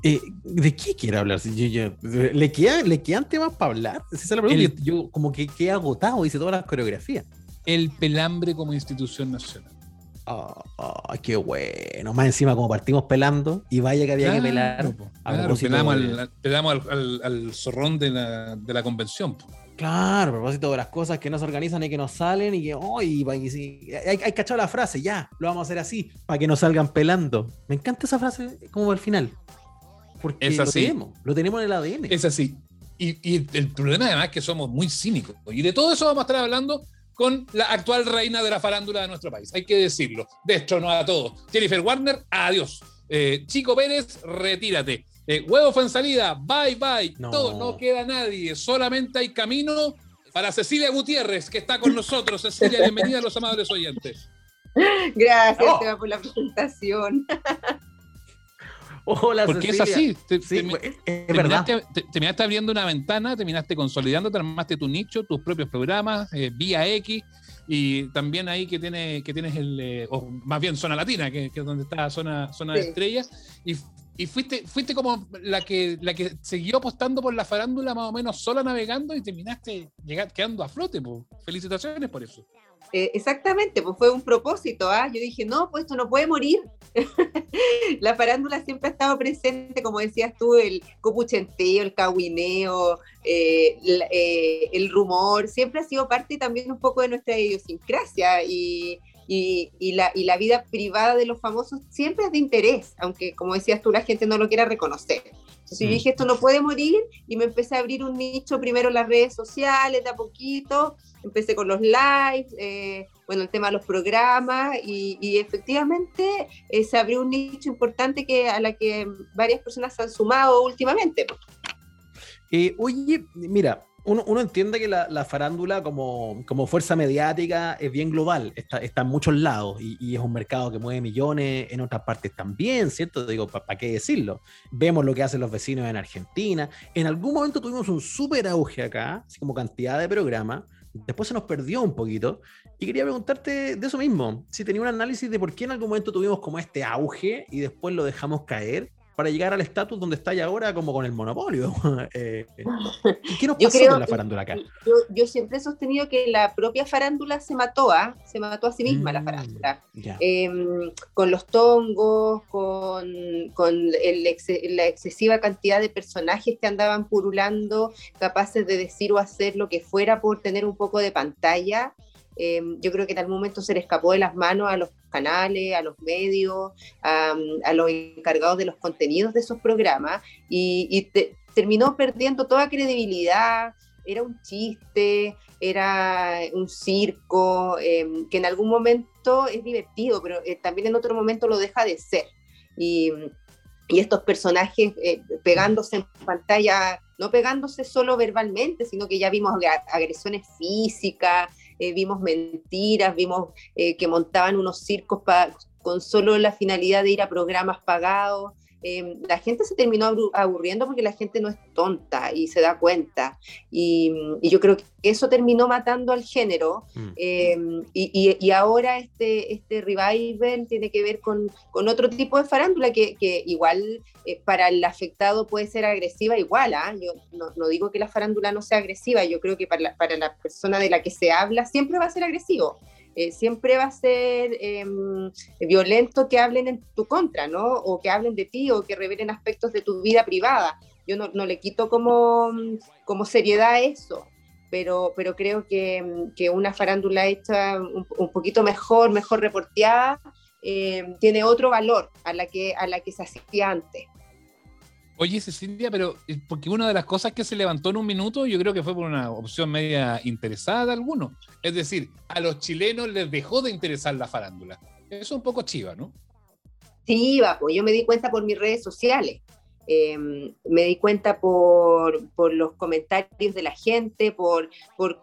Eh, ¿De qué quiere hablar? Yo- yo- ¿le, queda, ¿Le quedan temas para hablar? Esa es la pregunta. El- yo, yo como que quedé agotado, hice todas las coreografías. El pelambre como institución nacional. Ah, ah, qué bueno. Más encima, como partimos pelando, y vaya que había que pelar. po, a claro, propósito pelamos, de- al, pelamos al, al- al zorrón de la, de la convención. po. Claro, a propósito de las cosas que no se organizan y que no salen y que, oh, y, y hay, hay cachado la frase, ya, lo vamos a hacer así, para que no salgan pelando. Me encanta esa frase como al final. Porque ¿Es lo tenemos, lo tenemos en el ADN. Es así. Y, y el problema además es que somos muy cínicos. Y de todo eso vamos a estar hablando con la actual reina de la farándula de nuestro país. Hay que decirlo. Destronó a todos. Jennifer Warner, adiós. Eh, Chico Pérez, retírate. Eh, Huevo fue en salida, bye bye. No. Todo, no queda nadie. Solamente hay camino para Cecilia Gutiérrez, que está con nosotros. Cecilia, bienvenida a los amables oyentes. Gracias, Oh. Esteban, por la presentación. Hola, Porque es así. Te- Sí, te- es, es verdad. Terminaste, te- terminaste abriendo una ventana, terminaste consolidando, te armaste tu nicho, tus propios programas, eh, vía X, y también ahí que, tiene, que tienes el, eh, o más bien Zona Latina, que, que es donde está Zona, zona de. Estrellas, y, y fuiste, fuiste como la que, la que siguió apostando por la farándula más o menos sola navegando y terminaste llegar, quedando a flote. po. Felicitaciones por eso. Eh, exactamente, pues fue un propósito. ¿ah? Yo dije, no, pues esto no puede morir. la farándula siempre ha estado presente, como decías tú, el copuchenteo, el cahuineo, eh, eh, el rumor, siempre ha sido parte también un poco de nuestra idiosincrasia y la, y la vida privada de los famosos siempre es de interés, aunque como decías tú, la gente no lo quiera reconocer. Entonces yo Mm. dije, esto no puede morir y me empecé a abrir un nicho primero en las redes sociales, de a poquito, empecé con los lives, eh, bueno, el tema de los programas y, y efectivamente eh, se abrió un nicho importante que, a la que varias personas se han sumado últimamente. Eh, oye, mira, uno, uno entiende que la, la farándula como, como fuerza mediática es bien global, está, está en muchos lados y, y es un mercado que mueve millones en otras partes también, ¿cierto? Digo, ¿para qué decirlo? Vemos lo que hacen los vecinos en Argentina. En algún momento tuvimos un súper auge acá, así como cantidad de programas. Después se nos perdió un poquito. Y quería preguntarte de eso mismo, si tenía un análisis de por qué en algún momento tuvimos como este auge y después lo dejamos caer para llegar al estatus donde está ya ahora como con el monopolio. Eh, ¿Qué nos Yo pasó creo con la farándula acá? Yo, yo siempre he sostenido que la propia farándula se mató, ¿ah? se mató a sí misma la Mm, farándula. Em, con los tongos, con, con el ex- la excesiva cantidad de personajes que andaban purulando, capaces de decir o hacer lo que fuera por tener un poco de pantalla. Em, yo creo que en algún momento se le escapó de las manos a los canales, a los medios, a, a los encargados de los contenidos de esos programas y, y te- terminó perdiendo toda credibilidad. Era un chiste, era un circo, em, que en algún momento es divertido, pero eh, también en otro momento lo deja de ser. Y, estos personajes eh, pegándose en pantalla, no pegándose solo verbalmente, sino que ya vimos ag- agresiones físicas, eh, vimos mentiras, vimos eh, que montaban unos circos pa- con solo la finalidad de ir a programas pagados. Eh, la gente se terminó aburriendo porque la gente no es tonta y se da cuenta. Y, y yo creo que eso terminó matando al género. Mm. Eh, y, y- y ahora este, este revival tiene que ver con, con otro tipo de farándula que, que igual eh, para el afectado puede ser agresiva igual. ¿ah? Yo no, no digo que la farándula no sea agresiva, yo creo que para la, para la persona de la que se habla siempre va a ser agresivo. Eh, siempre va a ser eh, violento que hablen en tu contra, ¿no? O que hablen de ti o que revelen aspectos de tu vida privada. Yo no, le quito como, como seriedad eso pero, pero creo que, que una farándula hecha un, un poquito mejor, mejor reporteada, eh, tiene otro valor a la que, a la que se hacía antes. Oye, Cecilia, pero eh, porque una de las cosas que se levantó en un minuto, yo creo que fue por una opción media interesada de algunos. Es decir, a los chilenos les dejó de interesar la farándula. Eso es un poco chiva, ¿no? Sí, pues yo me di cuenta por mis redes sociales. Eh, me di cuenta por, por, los comentarios de la gente, por, por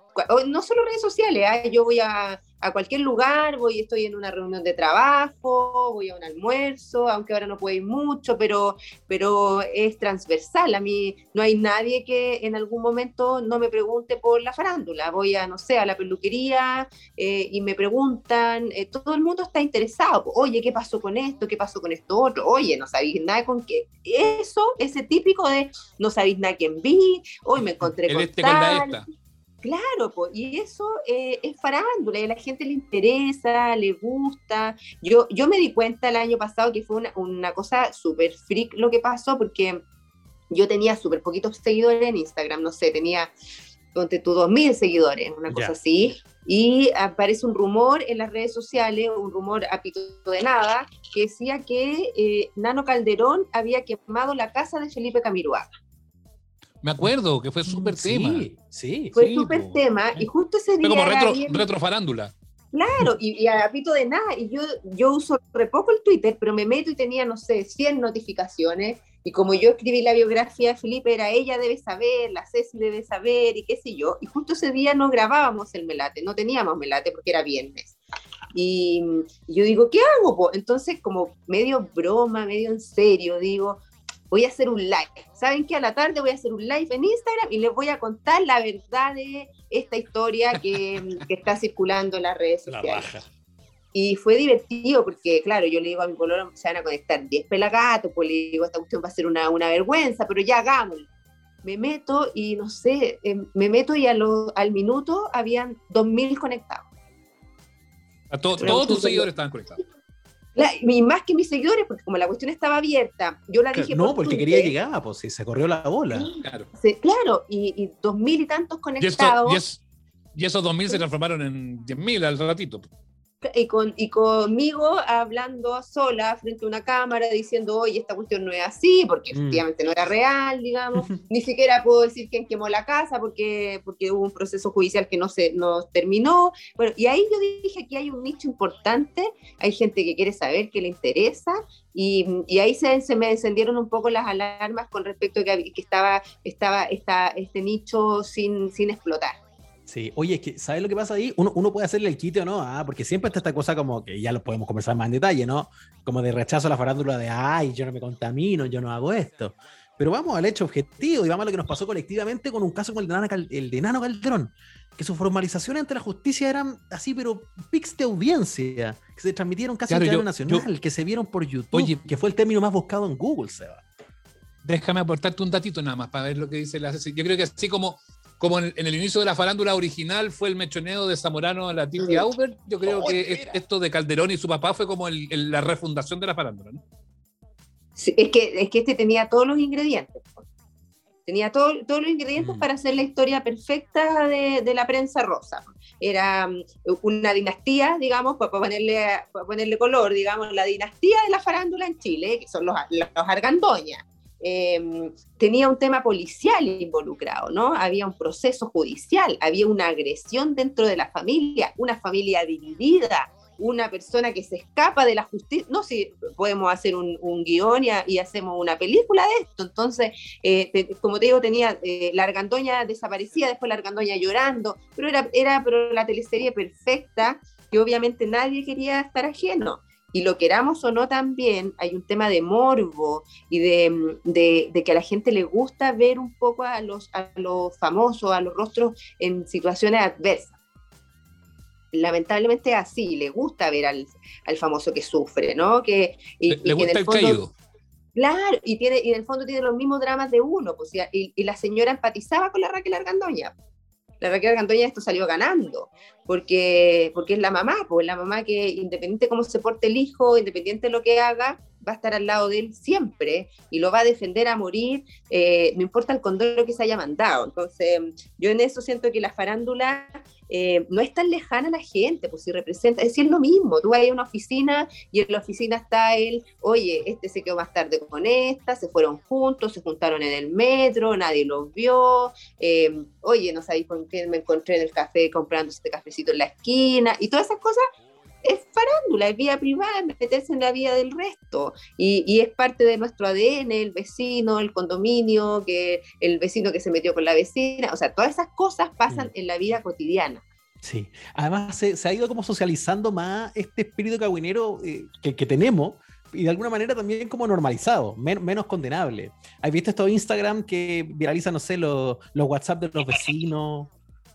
no solo redes sociales, ¿eh? yo voy a, a, cualquier lugar, voy, estoy en una reunión de trabajo, voy a un almuerzo, aunque ahora no puedo ir mucho, pero, pero es transversal. A mí no hay nadie que en algún momento no me pregunte por la farándula. Voy a, no sé, a la peluquería eh, y me preguntan, eh, todo el mundo está interesado. Oye, ¿qué pasó con esto? ¿Qué pasó con esto otro? Oye, no sabéis nada con qué. Eso, ese típico de no sabéis nada quién vi, hoy me encontré el con este tal. con la esta. Claro, pues, y eso eh, es farándula, y a la gente le interesa, le gusta. Yo, yo me di cuenta el año pasado que fue una, una cosa súper freak lo que pasó, porque yo tenía súper poquitos seguidores en Instagram, no sé, tenía, ponte tú, 2.000 seguidores, una cosa así, y aparece un rumor en las redes sociales, un rumor a pito de nada, que decía que eh, Nano Calderón había quemado la casa de Felipe Camiroaga. Me acuerdo que fue súper sí, tema. Sí, Fue Sí, súper po. tema, y justo ese día... Fue como retro, bien- retro farándula. Claro, y, y a pito de nada. Y yo, yo uso re poco el Twitter, pero me meto y tenía, no sé, 100 notificaciones. Y como yo escribí la biografía de Felipe, era ella debe saber, la Ceci debe saber, y qué sé yo. Y justo ese día no grabábamos el melate, no teníamos melate porque era viernes. Y, y yo digo, ¿qué hago? po? Entonces, como medio broma, medio en serio, digo, voy a hacer un live. ¿Saben qué? A la tarde voy a hacer un live en Instagram y les voy a contar la verdad de esta historia que, que está circulando en las redes la sociales. raja. Y fue divertido porque, claro, yo le digo a mi pololo, se van a conectar 10 pelagatos, pues le digo, esta cuestión va a ser una, una vergüenza, pero ya hagámoslo. Me meto y no sé, eh, me meto y a lo- al minuto habían 2.000 conectados. A to- Pero todos tus seguidores estaban conectados. La- y más que mis seguidores, porque como la cuestión estaba abierta, yo la dije. No, por porque Twitter, quería llegar, pues sí, se corrió la bola. Claro. claro, y, y 2.000 y tantos Y, esto- conectados. y es- y esos 2.000 se transformaron en 10.000 al ratito. Y, con, y conmigo hablando sola frente a una cámara diciendo, oye, esta cuestión no es así, porque Mm. efectivamente no era real, digamos. Ni siquiera puedo decir quién quemó la casa porque, porque hubo un proceso judicial que no se no terminó. Bueno, y ahí yo dije, aquí hay un nicho importante, hay gente que quiere saber, que le interesa, y, y ahí se, se me encendieron un poco las alarmas con respecto a que, que estaba, estaba esta, este nicho sin, sin explotar. Sí, oye, es que, ¿sabes lo que pasa ahí? Uno, uno puede hacerle el quite o no, ah, porque siempre está esta cosa como que ya lo podemos conversar más en detalle, ¿no? Como de rechazo a la farándula de, ay, yo no me contamino, yo no hago esto. Pero vamos al hecho objetivo y vamos a lo que nos pasó colectivamente con un caso como el de Nana Cal- el de Nano Calderón, que su formalización ante la justicia eran así, pero pics de audiencia, que se transmitieron casi Claro, en yo- nacional, que se vieron por YouTube, Oye. que fue el término más buscado en Google, Seba. Déjame aportarte un datito nada más para ver lo que dice la. Yo creo que así como, como en, en el inicio de la farándula original fue el mechoneo de Zamorano a la Titi Auber, yo creo Oh, que esto de Calderón y su papá fue como el- el- la refundación de la farándula. ¿no? Sí, es, que, es que este tenía todos los ingredientes. Tenía todo- todos los ingredientes Mm. para hacer la historia perfecta de, de la prensa rosa. Era mm, una dinastía, digamos, para ponerle, para ponerle color, digamos, la dinastía de la farándula en Chile, que son los, los Argandoña. Eh, tenía un tema policial involucrado, ¿no? Había un proceso judicial, había una agresión dentro de la familia, una familia dividida, una persona que se escapa de la justicia. No, si podemos hacer un, un guion y, a- hacemos una película de esto. Entonces, eh, como te digo, tenía eh, la argandoña desaparecida, después la argandoña llorando, pero era, era pero la teleserie perfecta que obviamente nadie quería estar ajeno. Y lo queramos o no también, hay un tema de morbo y de, de- de que a la gente le gusta ver un poco a los, a los famosos, a los rostros en situaciones adversas lamentablemente así, le gusta ver al, al famoso que sufre, ¿no? Que, y- Le, y le que en gusta el, fondo- caído. Claro, y, tiene, y en el fondo tiene los mismos dramas de uno, pues, y- y la señora empatizaba con la Raquel Argandoña. La Raquel Argandoña esto salió ganando, porque, porque es la mamá, pues la mamá que independiente cómo se porte el hijo, independiente de lo que haga, va a estar al lado de él siempre y lo va a defender a morir, eh, no importa el condoro que se haya mandado. Entonces, yo en eso siento que la farándula eh, no es tan lejana la gente, pues si representa, es decir, lo mismo, tú vas a una oficina y en la oficina está él, oye, este se quedó más tarde con esta, se fueron juntos, se juntaron en el metro, nadie los vio, eh, oye, no sabéis con quién me encontré en el café comprando este cafecito en la esquina, y todas esas cosas es farándula, es vida privada, es meterse en la vida del resto. Y, y es parte de nuestro ADN, el vecino, el condominio, que el vecino que se metió con la vecina. O sea, todas esas cosas pasan Mm. en la vida cotidiana. Sí, además se, se ha ido como socializando más este espíritu cagüinero eh, que, que tenemos y de alguna manera también como normalizado, men- menos condenable. ¿Has visto estos Instagram que viralizan, no sé, los, los WhatsApp de los vecinos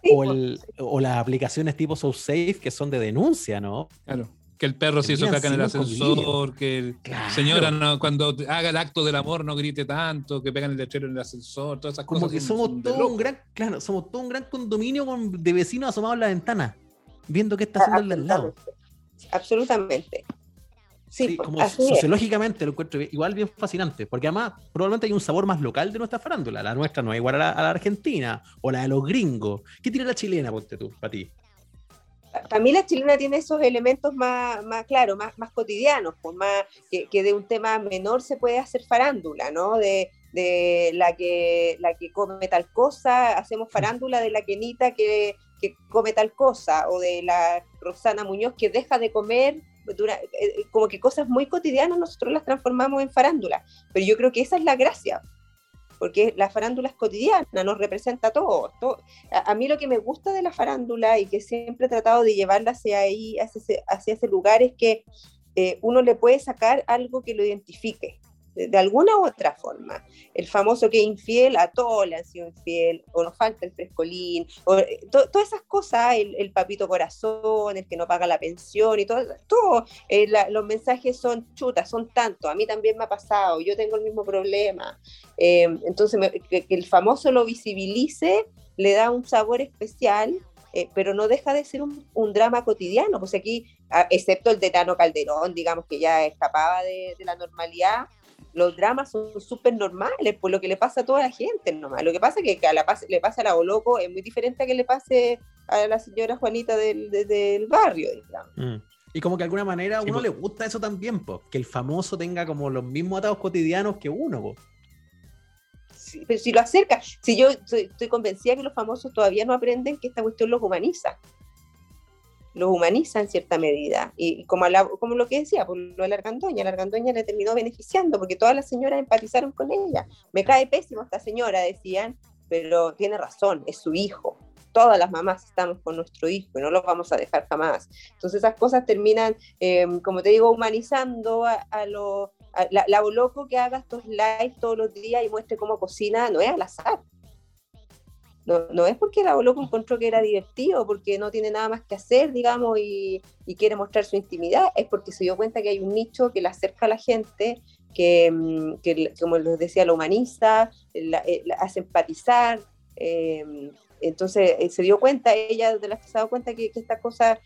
Sí, o, el- o las aplicaciones tipo SoSafe que son de denuncia, ¿no? Claro. Que el perro se hizo caca en el ascensor, que el Claro. señora no- cuando haga el acto del amor no grite tanto, que pegan el lechero en el ascensor, todas esas Como cosas. que son- somos son todo un gran, claro, somos todo un gran condominio con- de vecinos asomados en la ventana, viendo qué está haciendo el de al lado. Absolutamente. Sí, Sí, como es. sociológicamente lo encuentro igual bien fascinante, porque además probablemente hay un sabor más local de nuestra farándula. La nuestra no es igual a la, a la argentina o la de los gringos. ¿Qué tiene la chilena, ponte tú, para ti? Para mí la chilena tiene esos elementos más, más claro, más, más cotidianos, pues más que, que de un tema menor se puede hacer farándula, ¿no? De, de la que la que come tal cosa, hacemos farándula de la Kenita que, que come tal cosa, o de la Roxana Muñoz que deja de comer, eh, eh, como que cosas muy cotidianas nosotros las transformamos en farándula. Pero yo creo que esa es la gracia, porque la farándula es cotidiana, nos representa a todos. todo- a, a mí lo que me gusta de la farándula y que siempre he tratado de llevarla hacia ahí, hacia ese, hacia ese lugar, es que eh, uno le puede sacar algo que lo identifique. De, alguna u otra forma. El famoso que infiel, a todos le han sido infiel, o nos falta el frescolín, o, eh, to- todas esas cosas, el, papito corazón, el que no paga la pensión y todo, todo eh, la- los mensajes son chutas, son tantos, a mí también me ha pasado, yo tengo el mismo problema. Eh, entonces, me- que, el famoso lo visibilice le da un sabor especial, pero no deja de ser un, drama cotidiano, pues aquí, excepto el de Tano Calderón, digamos que ya escapaba de la normalidad, los dramas son súper normales, por lo que le pasa a toda la gente nomás. Lo que pasa es que, que a la le pasa a la Loco es muy diferente a que le pase a la señora Juanita del, de- del barrio, digamos. Mm. Y como que de alguna manera a Sí, uno le gusta eso también, po, que el famoso tenga como los mismos atados cotidianos que uno. po. Sí, pero si lo acerca, si yo soy- estoy convencida que los famosos todavía no aprenden que esta cuestión los humaniza. Los humaniza en cierta medida. Y, como, la- como lo que decía, por lo de la argandoña, la argandoña le terminó beneficiando porque todas las señoras empatizaron con ella. Me cae pésimo esta señora, decían, pero tiene razón, es su hijo. Todas las mamás estamos con nuestro hijo y no lo vamos a dejar jamás. Entonces esas cosas terminan, eh, como te digo, humanizando a, a lo, a- la, la loco que haga estos lives todos los días y muestre cómo cocina, no es al azar. No, no es porque la loco encontró que era divertido, porque no tiene nada más que hacer, digamos, y, quiere mostrar su intimidad, es porque se dio cuenta que hay un nicho que le acerca a la gente, que, mm, como les decía, lo humaniza, la, eh, la hace empatizar. eh, entonces eh, se dio cuenta, ella de las que se ha dado cuenta que, esta cosa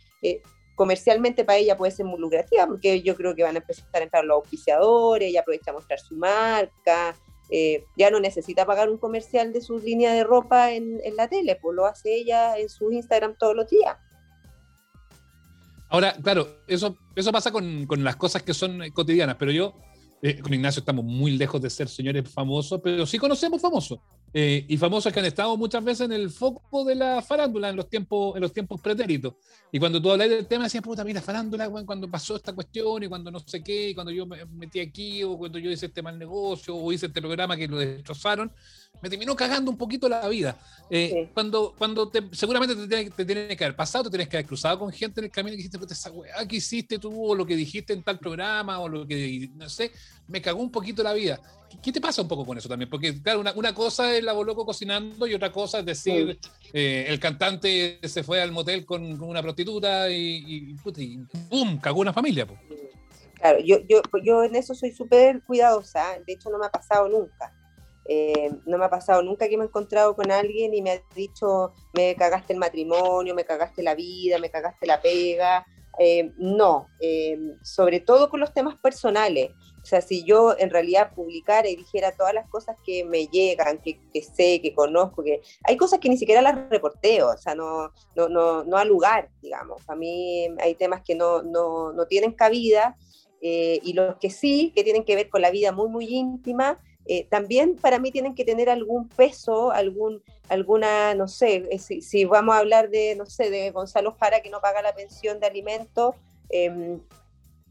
comercialmente para ella puede ser muy lucrativa, porque yo creo que van a empezar a entrar los auspiciadores, ella aprovecha a mostrar su marca, eh, ya no necesita pagar un comercial de su línea de ropa en, en la tele, pues lo hace ella en su Instagram todos los días. Ahora, claro, eso, eso pasa con, con las cosas que son eh, cotidianas, pero yo, eh, con Ignacio estamos muy lejos de ser señores famosos, pero sí conocemos famosos. Eh, y famosos que han estado muchas veces en el foco de la farándula en los tiempos, en los tiempos pretéritos. Y cuando tú hablas del tema, decías, puta, mira, farándula, weón, cuando pasó esta cuestión y cuando no sé qué, y cuando yo me metí aquí, o cuando yo hice este mal negocio, o hice este programa que lo destrozaron, me terminó cagando un poquito la vida. Eh, Sí. Cuando, cuando te, seguramente te tiene, te tiene que haber pasado, te tienes que haber cruzado con gente en el camino y dijiste, puta, esa weá que hiciste tú, o lo que dijiste en tal programa, o lo que, no sé, me cagó un poquito la vida. ¿Qué, te pasa un poco con eso también? Porque, claro, una, una cosa es la loco cocinando y otra cosa es decir, eh, el cantante se fue al motel con, con una prostituta y, y, ¡pum! cagó una familia. po. Claro, yo, yo, yo en eso soy súper cuidadosa, de hecho no me ha pasado nunca. Eh, no me ha pasado nunca que me he encontrado con alguien y me ha dicho, me cagaste el matrimonio, me cagaste la vida, me cagaste la pega. Eh, no, eh, sobre todo con los temas personales. O sea, si yo en realidad publicara y dijera todas las cosas que me llegan, que, que sé, que conozco, que hay cosas que ni siquiera las reporteo, o sea, no, no, no, no al lugar, digamos. Para mí hay temas que no, no, no tienen cabida eh, y los que sí, que tienen que ver con la vida muy, muy íntima, también para mí tienen que tener algún peso, algún, alguna, no sé, eh, si, si vamos a hablar de, no sé, de Gonzalo Jara que no paga la pensión de alimentos, em,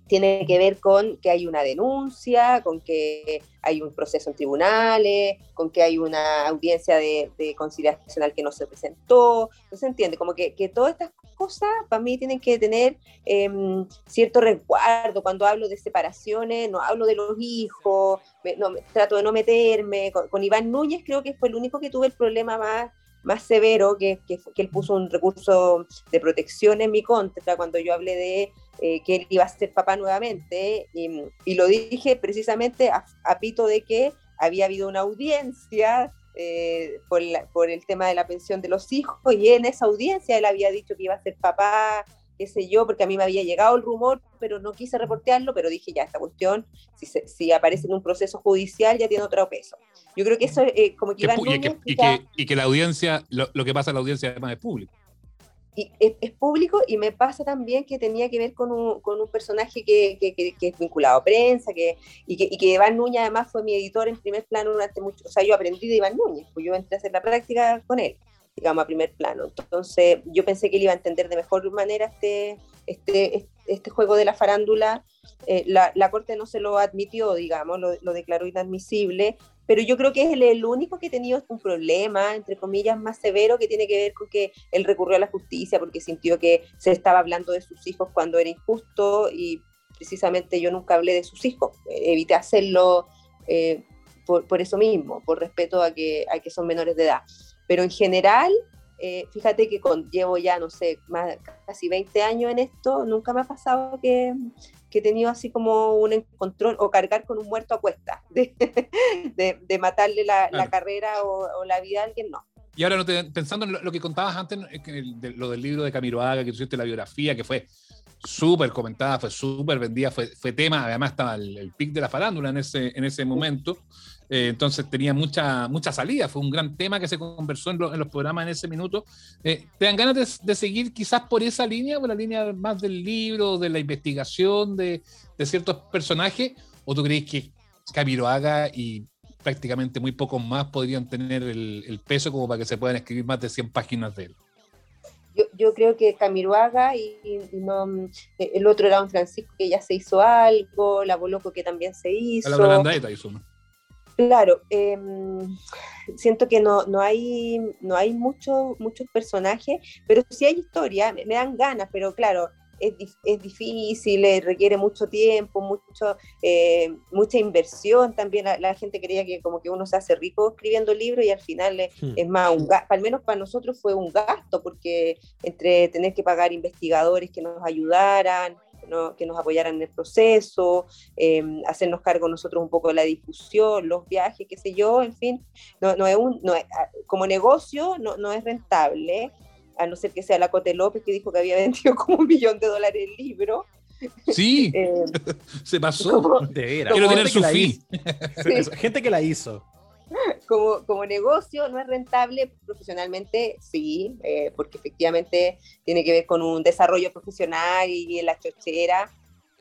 tiene que ver con que hay una denuncia, con que hay un proceso en tribunales, con que hay una audiencia de, de conciliación que no se presentó. No se entiende, como que, que todas estas cosas para mí tienen que tener em, cierto resguardo. Cuando hablo de separaciones, no hablo de los hijos, me- trato de no meterme. Con, con Iván Núñez creo que fue el único que tuve el problema más, más severo, que, que, que él puso un recurso de protección en mi contra cuando yo hablé de eh, que él iba a ser papá nuevamente, y, y lo dije precisamente a, a pito de que había habido una audiencia eh, por, la- por el tema de la pensión de los hijos, y en esa audiencia él había dicho que iba a ser papá, qué sé yo, porque a mí me había llegado el rumor, pero no quise reportearlo, pero dije ya, esta cuestión, si, se- si aparece en un proceso judicial, ya tiene otro peso. Yo creo que eso eh, como que pu- y, que, y, que, y que la audiencia, lo, lo que pasa en la audiencia además es público. Y es, es público y me pasa también que tenía que ver con un, con un personaje que, que, que- que es vinculado a prensa que, y, que, y que Iván Núñez además fue mi editor en primer plano durante mucho, o sea, yo aprendí de Iván Núñez, pues yo entré a hacer la práctica con él, digamos, a primer plano. Entonces yo pensé que él iba a entender de mejor manera este, este, este juego de la farándula. Eh, la, la Corte no se lo admitió, digamos, lo, lo declaró inadmisible, pero yo creo que es el, el único que ha tenido un problema, entre comillas, más severo que tiene que ver con que él recurrió a la justicia porque sintió que se estaba hablando de sus hijos cuando era injusto y precisamente yo nunca hablé de sus hijos, evité hacerlo eh, por, por eso mismo, por respeto a que, a que son menores de edad. Pero en general, eh, fíjate que con, llevo ya, no sé, más, casi 20 años en esto, nunca me ha pasado que, que he tenido así como un encontrón o cargar con un muerto a cuesta, de, de, de matarle la, la Claro. carrera o, o la vida a alguien, no. Y ahora no te- pensando en lo, lo que contabas antes, el- de- lo del libro de Camiroaga, que hiciste la biografía, que fue súper comentada, fue súper vendida, fue, fue tema, además estaba el, el pic de la farándula en ese, en ese momento. Eh, entonces tenía mucha, mucha salida, fue un gran tema que se conversó en, lo- en los programas en ese minuto. Eh, ¿Te dan ganas de, de seguir quizás por esa línea, por la línea más del libro, de la investigación de, de ciertos personajes? ¿O tú crees que Camiroaga y prácticamente muy pocos más podrían tener el, el peso como para que se puedan escribir más de 100 páginas de él? Yo, yo creo que Camiroaga y, y no, mm, el otro era un Francisco que ya se hizo algo, la Boloco que también se hizo. La Brandaeta hizo. Claro, em, siento que no, no hay, no hay muchos muchos personajes, pero sí hay historia, me, me dan ganas, pero claro, es, es difícil, eh, requiere mucho tiempo, mucho, eh, mucha inversión también. La, la gente creía que como que uno se hace rico escribiendo libros y al final es, Hmm. es más, un gasto, al menos para nosotros fue un gasto, porque entre tener que pagar investigadores que nos ayudaran, ¿no? que nos apoyaran en el proceso, eh, hacernos cargo nosotros un poco de la difusión, los viajes, qué sé yo, en fin, no, no es un, no es- ah, como negocio no, no es rentable, a no ser que sea la Cote López que dijo que había vendido como un millón de dólares el libro. Sí, Eh, se pasó. como, De. Quiero tener su fee. hizo. Gente que la hizo. como, como negocio no es rentable, profesionalmente sí, eh, porque efectivamente tiene que ver con un desarrollo profesional y en la chochera,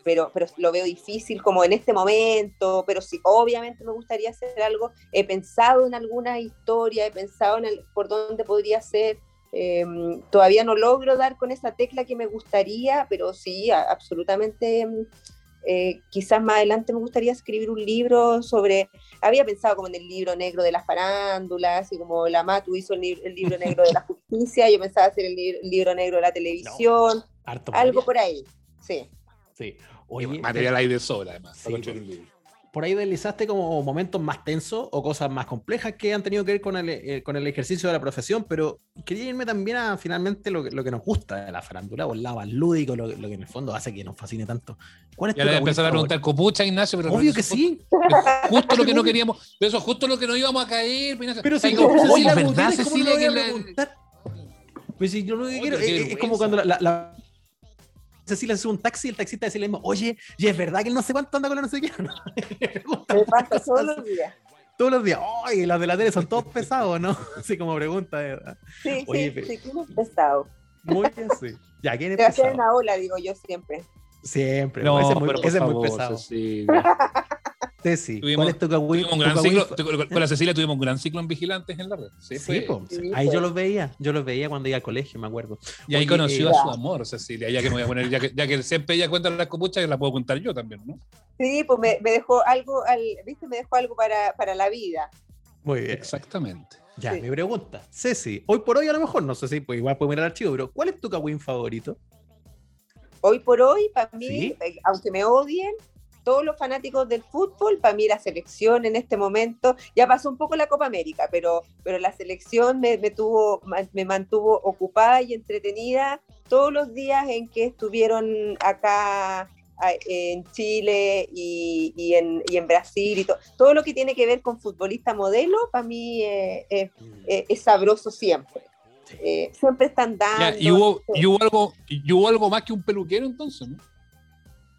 pero, pero lo veo difícil como en este momento, pero sí, obviamente me gustaría hacer algo, he pensado en alguna historia, he pensado en el- por dónde podría ser, eh, todavía no logro dar con esa tecla que me gustaría, pero sí, absolutamente... eh, quizás más adelante me gustaría escribir un libro sobre había pensado como en el libro negro de las farándulas, y como la Matu hizo el, li- el libro negro de la justicia, yo pensaba hacer el, li- el libro negro de la televisión, Harto algo por ahí. Sí. Sí. Oye, Material ahí de sobra, además. Sí, por ahí deslizaste como momentos más tensos o cosas más complejas que han tenido que ver con el, eh, con el ejercicio de la profesión, pero quería irme también a finalmente lo, que- lo que nos gusta de la farándula o el lado más lúdico, lo, que- lo que en el fondo hace que nos fascine tanto. ¿Cuál es Ya tu le voy a Kawin empezar a preguntar copucha, Ignacio, pero Obvio no- que sí. justo lo que no queríamos, eso es justo lo que no íbamos a caer. Ignacio. Pero si no, Cecilia ¿verdad, Gutiérrez, ¿cómo Cecilia? que la- preguntar? Pues si yo lo que quiero es, es como cuando la, la- Cecilia sube un taxi y el taxista dice lo mismo, oye, y es verdad que él no sé cuánto anda con la no sé qué. Me pasa todos los días. todos los días, oye, los de la tele son todos pesados, ¿no? Así como pregunta, verdad. Sí, Oye, sí, pero- sí, ¿quién es pesado? Muy bien, sí. Ya, ¿quién es Te pesado? una ola, digo yo siempre. Siempre, No, ese es muy, pero ese es muy pesado. Cecilia. Ceci, Tuvimos- ¿cuál es tu? Tuvimos un gran ciclo, con la Cecilia tuvimos un gran ciclo en vigilantes en la red. Sí, Sí, fue- po. Sí, ahí yo los veía, yo los veía cuando iba al colegio, me acuerdo. Y ahí Oye, conoció eh, a su amor, Cecilia. Ya que me voy a poner, ya que, ya que siempre ella cuenta las copuchas, la puedo contar yo también, ¿no? Sí, pues me, me dejó algo, al, ¿viste? Me dejó algo para, para la vida. Muy bien. Exactamente. Ya, Sí. mi pregunta. Ceci, hoy por hoy a lo mejor, no sé si pues, igual puedo mirar el archivo, pero ¿cuál es tu Kawin favorito? Hoy por hoy, para mí, Sí. eh, aunque me odien, todos los fanáticos del fútbol, para mí la selección en este momento, ya pasó un poco la Copa América, pero, pero la selección me, me tuvo, me mantuvo ocupada y entretenida todos los días en que estuvieron acá en Chile y, y en, y en Brasil y to- todo lo que tiene que ver con futbolista modelo, para mí eh, eh, eh, es sabroso siempre. Eh, siempre están dando. Ya, y, hubo, y, hubo algo, y hubo algo más que un peluquero entonces, ¿no?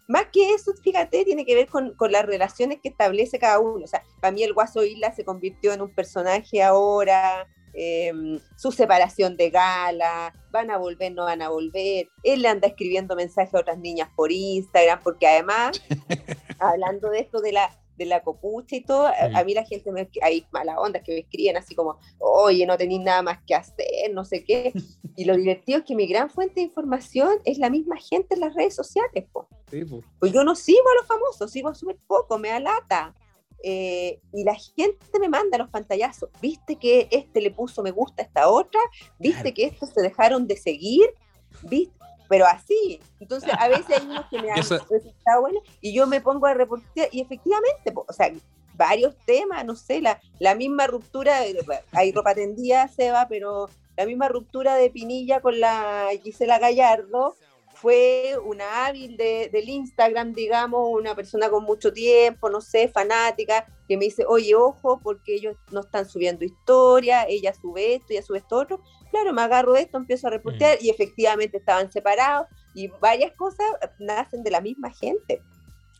Más que eso, fíjate, tiene que ver con, con las relaciones que establece cada uno. O sea, para mí el Guaso Isla se convirtió en un personaje ahora, eh, su separación de gala, van a volver, no van a volver. Él le anda escribiendo mensajes a otras niñas por Instagram, porque además, hablando de esto de la, de la copucha y todo, a- Mm. a mí la gente me hay mala onda que me escriben así como, oye, no tenéis nada más que hacer, no sé qué. Y lo divertido es que mi gran fuente de información es la misma gente en las redes sociales, po. Pues yo no sigo a los famosos, sigo súper poco, me da lata. Eh, y la gente me manda los pantallazos. ¿Viste que este le puso me gusta a esta otra? ¿Viste Claro. que estos se dejaron de seguir? ¿Viste? Pero así. Entonces, a veces hay unos que me han Eso- resultado buenos y yo me pongo a reportear y efectivamente, po, o sea, varios temas, no sé, la, la misma ruptura, hay ropa tendida, Seba, pero la misma ruptura de Pinilla con la Gisela Gallardo fue una hábil de- del Instagram, digamos, una persona con mucho tiempo, no sé, fanática, que me dice, oye, ojo, porque ellos no están subiendo historia, ella sube esto, ella sube esto otro. Claro, me agarro de esto, empiezo a reportear y efectivamente estaban separados y varias cosas nacen de la misma gente.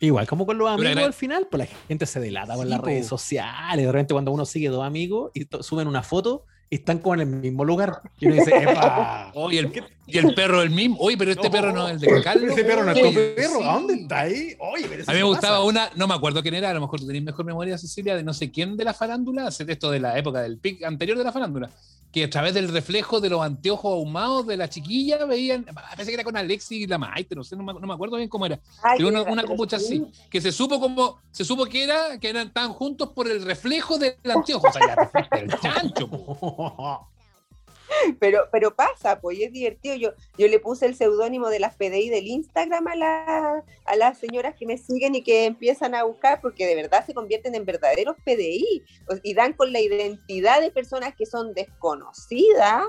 Igual como con los amigos al final, pues la gente se delata Sí, las po. redes sociales. De repente cuando uno sigue dos amigos y suben una foto y están como en el mismo lugar. Y uno dice, ¡epa! Oye, el, y el perro del mismo. Oye, pero este No, perro no es el de Carlos. Ese perro no es tu perro. ¿A dónde está ahí? Oye, pero A mí me gustaba pasa. una, no me acuerdo quién era, a lo mejor tú tenés mejor memoria, Cecilia, de no sé quién de la farándula, hace esto de la época del pic anterior de la farándula, que a través del reflejo de los anteojos ahumados de la chiquilla veían, parece que era con Alexi y la Maite, no sé, no me, no me acuerdo bien cómo era, Ay, pero una, una sí. así, que se supo como, se supo que era, que eran tan juntos por el reflejo del anteojo, o sea, ya el chancho, po. Pero, pero pasa, pues, y es divertido. Yo, yo le puse el seudónimo de las PDI del Instagram a, la- a las señoras que me siguen y que empiezan a buscar, porque de verdad se convierten en verdaderos PDI y dan con la identidad de personas que son desconocidas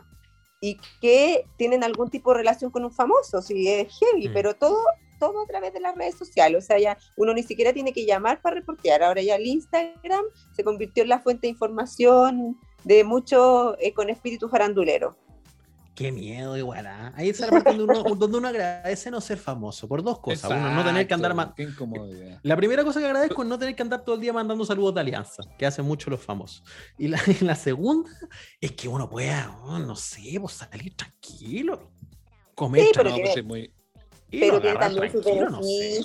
y que tienen algún tipo de relación con un famoso, si es heavy, Mm. pero todo todo a través de las redes sociales, o sea, ya uno ni siquiera tiene que llamar para reportear, ahora ya el Instagram se convirtió en la fuente de información de muchos eh, con espíritu farandulero. Qué miedo, igual. ¿ah? Ahí es la parte donde uno, donde uno agradece no ser famoso. Por dos cosas. Uno, no tener que andar más. Qué incomodidad. La primera cosa que agradezco es no tener que andar todo el día mandando saludos de alianza, que hacen mucho los famosos. Y la, y la segunda es que uno pueda, oh, no sé, pues salir tranquilo, comer Sí, pero No, tranquilo. pues es muy... pero agarrar también sus tranquilo, no sé.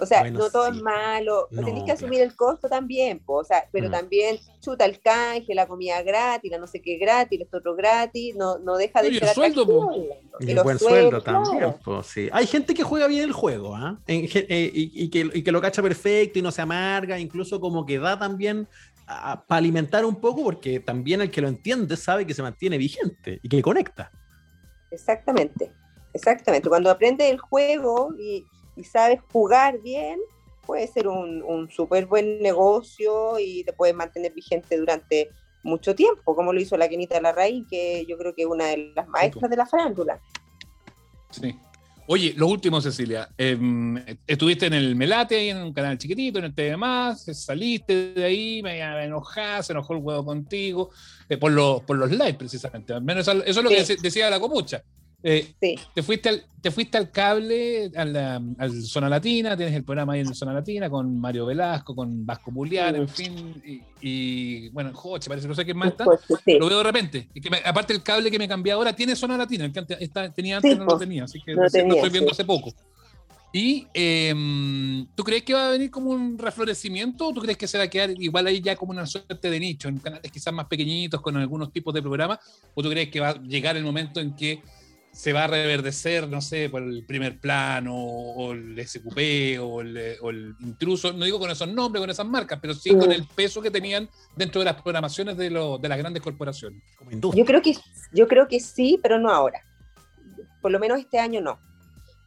O sea, Bueno, no todo sí. es malo, No, tenéis que claro. asumir el costo también, po, o sea, pero Mm. también chuta el canje, la comida gratis, la no sé qué gratis, esto otro gratis, no, no deja de ser el sueldo, po. atractivo. Y el buen sueldo también. pues, sí. Hay gente que juega bien el juego, ¿ah? En ge- eh, y, y que, y que lo cacha perfecto y no se amarga, incluso como que da también para alimentar un poco, porque también el que lo entiende sabe que se mantiene vigente y que conecta. Exactamente, exactamente. Cuando aprendes el juego y, y sabes jugar bien, puede ser un, un súper buen negocio y te puedes mantener vigente durante mucho tiempo, como lo hizo la Kenita Larraín, que yo creo que es una de las maestras de la farándula. Sí. Oye, lo último, Cecilia. em, estuviste en el Melate, ahí en un canal chiquitito, en el TV Más, saliste de ahí, me, enojás, se enojó el huevo contigo, eh, por, los, por los lives, precisamente. Al menos eso, eso es lo que Sí. decía la copucha. Eh, Sí, te, fuiste al, te fuiste al cable, a la- al Zona Latina, tienes el programa ahí en Zona Latina con Mario Velasco, con Vasco Mulián, en fin, y, y, bueno, Joche, parece, no sé quién más está. pues, sí. Lo veo de repente. Y que me- aparte el cable que me cambié ahora tiene zona latina. El que antes está- tenía antes Sí, no lo tenía. Así que No recién lo tenía, estoy viendo sí. hace poco. ¿Y em, tú crees que va a venir como un reflorecimiento o tú crees que se va a quedar igual ahí ya como una suerte de nicho, en canales quizás más pequeñitos con algunos tipos de programas? ¿O tú crees que va a llegar el momento en que se va a reverdecer, no sé, por el primer plano o el SQP o el, o el intruso? No digo con esos nombres, con esas marcas, pero sí con el peso que tenían dentro de las programaciones de, lo- de las grandes corporaciones. Como. Yo creo que yo creo que sí, pero no ahora. Por lo menos este año no.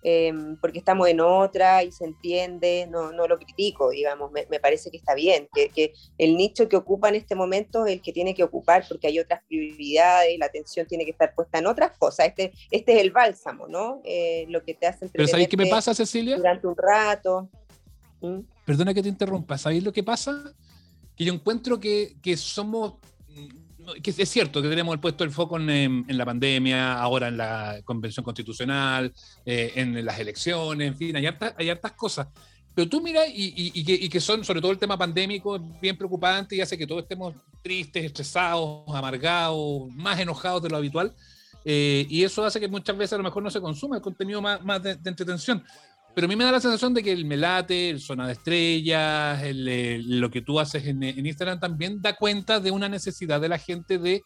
Em, porque estamos en otra y se entiende, no, no lo critico, digamos, me, me parece que está bien, que, que el nicho que ocupa en este momento es el que tiene que ocupar porque hay otras prioridades, la atención tiene que estar puesta en otras cosas. Este, este es el bálsamo, ¿no? Eh, lo que te hace Pero ¿sabéis qué me pasa, Cecilia? durante un rato. ¿Mm? Perdona que te interrumpa. ¿Sabéis lo que pasa? Que yo encuentro que, que somos. Que es cierto que tenemos puesto el foco en, em, en la pandemia, ahora en la convención constitucional, eh, en las elecciones, en fin, hay hartas, cosas. Pero tú miras y, y- que, son, sobre todo el tema pandémico, bien preocupante y hace que todos estemos tristes, estresados, amargados, más enojados de lo habitual. Eh, y eso hace que muchas veces a lo mejor no se consuma el contenido más, más de, de entretención. Pero a mí me da la sensación de que el Melate, el Zona de Estrellas, el, eh, lo que tú haces en, en Instagram también da cuenta de una necesidad de la gente de,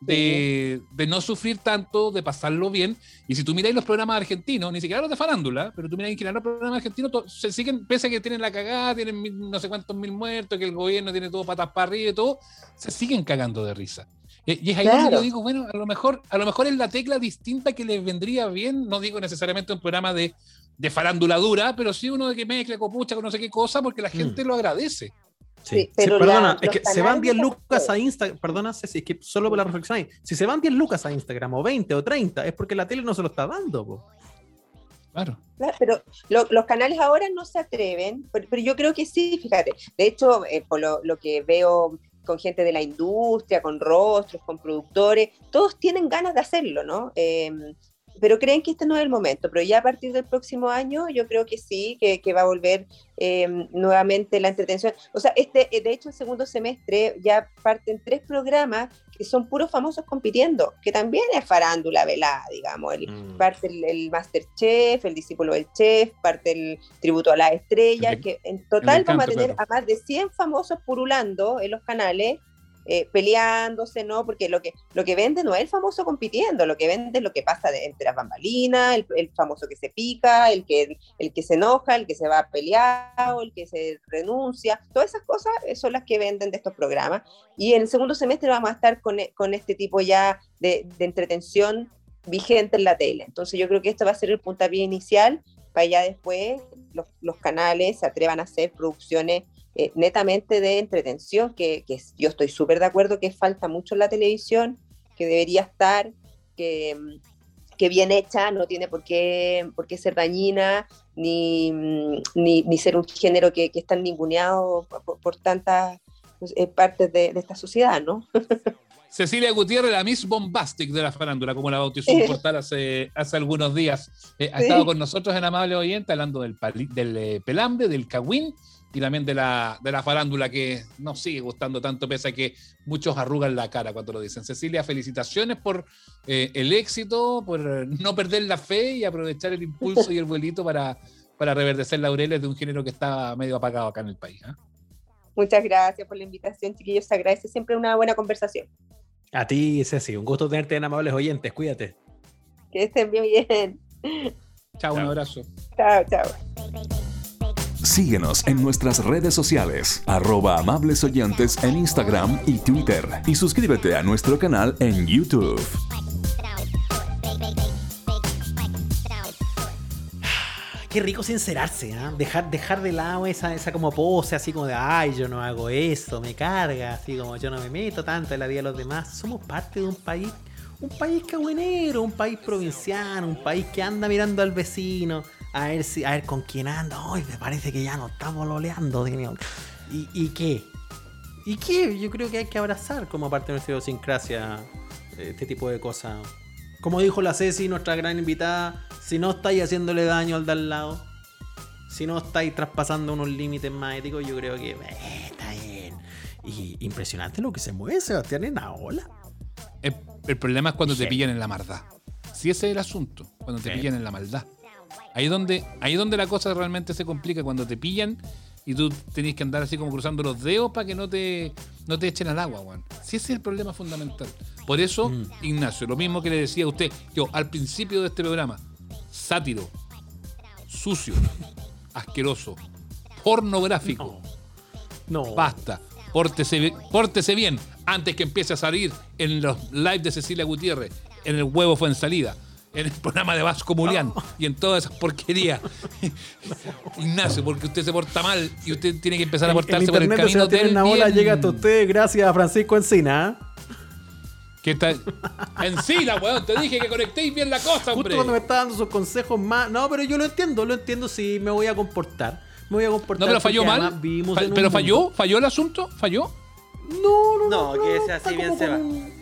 de, de no sufrir tanto, de pasarlo bien. Y si tú miráis los programas argentinos, ni siquiera los de farándula, pero tú miráis en general los programas argentinos, to- se siguen, pese a que tienen la cagada, tienen mil- no sé cuántos mil muertos, que el gobierno tiene todo patas para arriba y todo, se siguen cagando de risa. Y es ahí donde Claro. yo digo, bueno, a lo mejor, a lo mejor es la tecla distinta que les vendría bien, no digo necesariamente un programa de, de farándula dura, pero sí uno de que mezcle copucha con no sé qué cosa, porque la gente lo agradece. Sí, Sí, sí, pero perdona, la- es que se van canales 10 de lucas a Instagram, perdona Ceci, es que solo por la reflexión ahí, si se van 10 lucas a Instagram o 20 o 30, es porque la tele no se lo está dando. po. Claro. Claro, pero lo- los canales ahora no se atreven, pero, pero yo creo que sí, fíjate. De hecho, eh, por lo, lo que veo con gente de la industria, con rostros, con productores, todos tienen ganas de hacerlo, ¿no? Eh, pero creen que este no es el momento, pero ya a partir del próximo año yo creo que sí, que, que va a volver eh, nuevamente la entretención. O sea, este, eh, de hecho el segundo semestre ya parten tres programas que son puros famosos compitiendo, que también es farándula velada, digamos. El, Mm. Parte el, el Masterchef, el discípulo del chef, parte el tributo a la estrella, El de- que en total vamos a tener claro. a más de 100 famosos purulando en los canales eh, peleándose, ¿no? Porque lo que, lo que vende no es el famoso compitiendo, lo que vende es lo que pasa de- entre las bambalinas, el, famoso que se pica, el que, el que se enoja, el que se va peleado, el que se renuncia, todas esas cosas eh, son las que venden de estos programas. Y en el segundo semestre vamos a estar con, e- con este tipo ya de, de entretención vigente en la tele. Entonces yo creo que esto va a ser el puntapié inicial para ya después los, los canales se atrevan a hacer producciones eh, netamente de entretención, que, que yo estoy súper de acuerdo que falta mucho en la televisión, que debería estar, que, que bien hecha, no tiene por qué, por qué ser dañina, ni, mm, ni, ni ser un género que, que es tan ninguneado por, por tantas eh, partes de, de esta sociedad, ¿no? Cecilia Gutiérrez, la Miss Bombastic de la farándula, como la bautizó un portal hace, hace algunos días. Eh, ha Sí. estado con nosotros en Amable Oyente hablando del, pali- del eh, pelambre, del cagüín y también de la, de la farándula que nos sigue gustando tanto, pese a que muchos arrugan la cara cuando lo dicen. Cecilia, felicitaciones por eh, el éxito, por eh, no perder la fe y aprovechar el impulso y el vuelito para, para reverdecer laureles de un género que está medio apagado acá en el país. ¿ah? Muchas gracias por la invitación, chiquillos. Se agradece siempre una buena conversación. A ti, Ceci, un gusto tenerte en amables oyentes. Cuídate. Que estén bien, bien. Chao, un abrazo. Chao, chao. Síguenos en nuestras redes sociales, arroba amables oyentes en Instagram y Twitter. Y suscríbete a nuestro canal en YouTube. Qué rico sincerarse, ¿ah? Dejar, dejar de lado esa, esa como pose, así como de, ay, yo no hago esto, me carga, así como yo no me meto tanto en la vida de los demás. Somos parte de un país, un país cagüenero, un país provinciano, un país que anda mirando al vecino, a ver si, a ver con quién anda. Ay, me parece que ya no estamos loleando, Dios. ¿Y, ¿Y qué? ¿Y qué? Yo creo que hay que abrazar como parte de nuestra idiosincrasia eh, este tipo de cosas. Como dijo la Ceci, nuestra gran invitada, si no estáis haciéndole daño al de al lado, si no estáis traspasando unos límites más éticos, yo creo que eh, está bien. Y impresionante lo que se mueve Sebastián en la ola. El, el problema es cuando te Sí. pillan en la maldad. Si ese es el asunto, cuando te Sí. pillan en la maldad. Ahí es donde, ahí donde la cosa realmente se complica, cuando te pillan y tú tenés que andar así como cruzando los dedos para que no te, no te echen al agua, weón. Si ese es el problema fundamental. Por eso, Mm. Ignacio, lo mismo que le decía a usted, yo al principio de este programa, sátiro, sucio, asqueroso, pornográfico. No. Basta. Pórtese, pórtese bien antes que empiece a salir en los lives de Cecilia Gutiérrez, en el huevo fue en salida, en el programa de Vasco Mulián y en todas esas porquerías. Ignacio, porque usted se porta mal y usted tiene que empezar a portarse por el internet de camino del en la ola bien. llega hasta ustedes gracias a Francisco Encina. ¿ah? ¿Qué tal? Encina, weón, te dije que conectéis bien la cosa, Justo hombre. cuando me está dando sus consejos más. No, pero yo lo entiendo, lo entiendo si me voy a comportar. Me voy a comportar. No, pero falló mal. Fa- pero mundo- falló, falló el asunto, falló. No, no, no. No, que sea está así bien se va. un-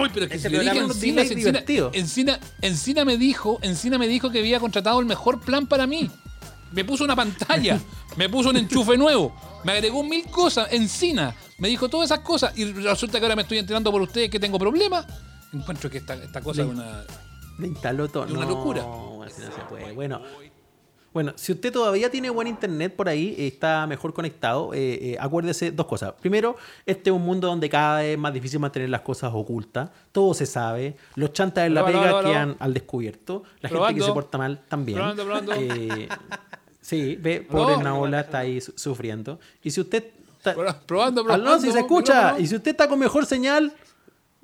Ay, pero es que si le dije programa es Encina, Encina. Encina, Encina me dijo, Encina me dijo que había contratado el mejor plan para mí. Me puso una pantalla, me puso un enchufe nuevo, me agregó mil cosas, Encina, me dijo todas esas cosas y resulta que ahora me estoy enterando por ustedes que tengo problemas. Encuentro que esta, esta cosa es una... Le instaló todo. Es una No, locura. así no se puede. Bueno, bueno, si usted todavía tiene buen internet por ahí, eh, está mejor conectado, eh, eh, acuérdese dos cosas. Primero, este es un mundo donde cada vez es más difícil mantener las cosas ocultas. Todo se sabe. Los chantas en la aló, pega aló, aló. quedan al descubierto. La gente Probando. que se porta mal también. Probando, probando. Eh, sí, ve, pobre. Naola está ahí su- sufriendo. Y si usted... Está... Probando, probando. Aló, si se escucha. Y si usted está con mejor señal,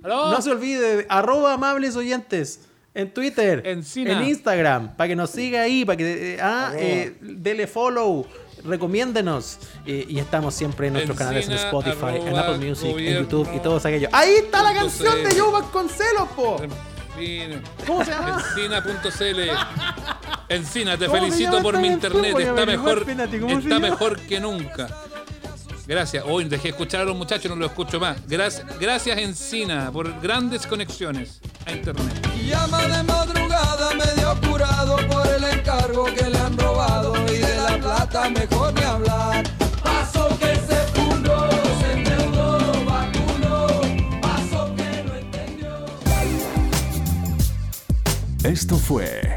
Aló. no se olvide, de arroba amables oyentes en Twitter, Encina. en Instagram, para que nos siga ahí, para que eh, ah, Arroba. eh, dele follow, recomiéndenos. Eh, y estamos siempre en nuestros canales en Spotify, en Apple Music, en YouTube y todos aquellos. Ahí está la canción de cl. Joe Vasconcelos, po. Encina. ¿Cómo se llama? Encina.cl Encina, te ¿Cómo se felicito por mi internet. Está mejor, espérate, ¿cómo se está mejor que nunca. Gracias. Hoy dejé de escuchar a los muchachos, no los escucho más. Gracias, gracias Encina por grandes conexiones a internet. Llama de madrugada medio curado por el encargo que le han robado y de la plata mejor ni hablar. Paso que se fundó, se endeudó, vacunó, paso que no entendió. Esto fue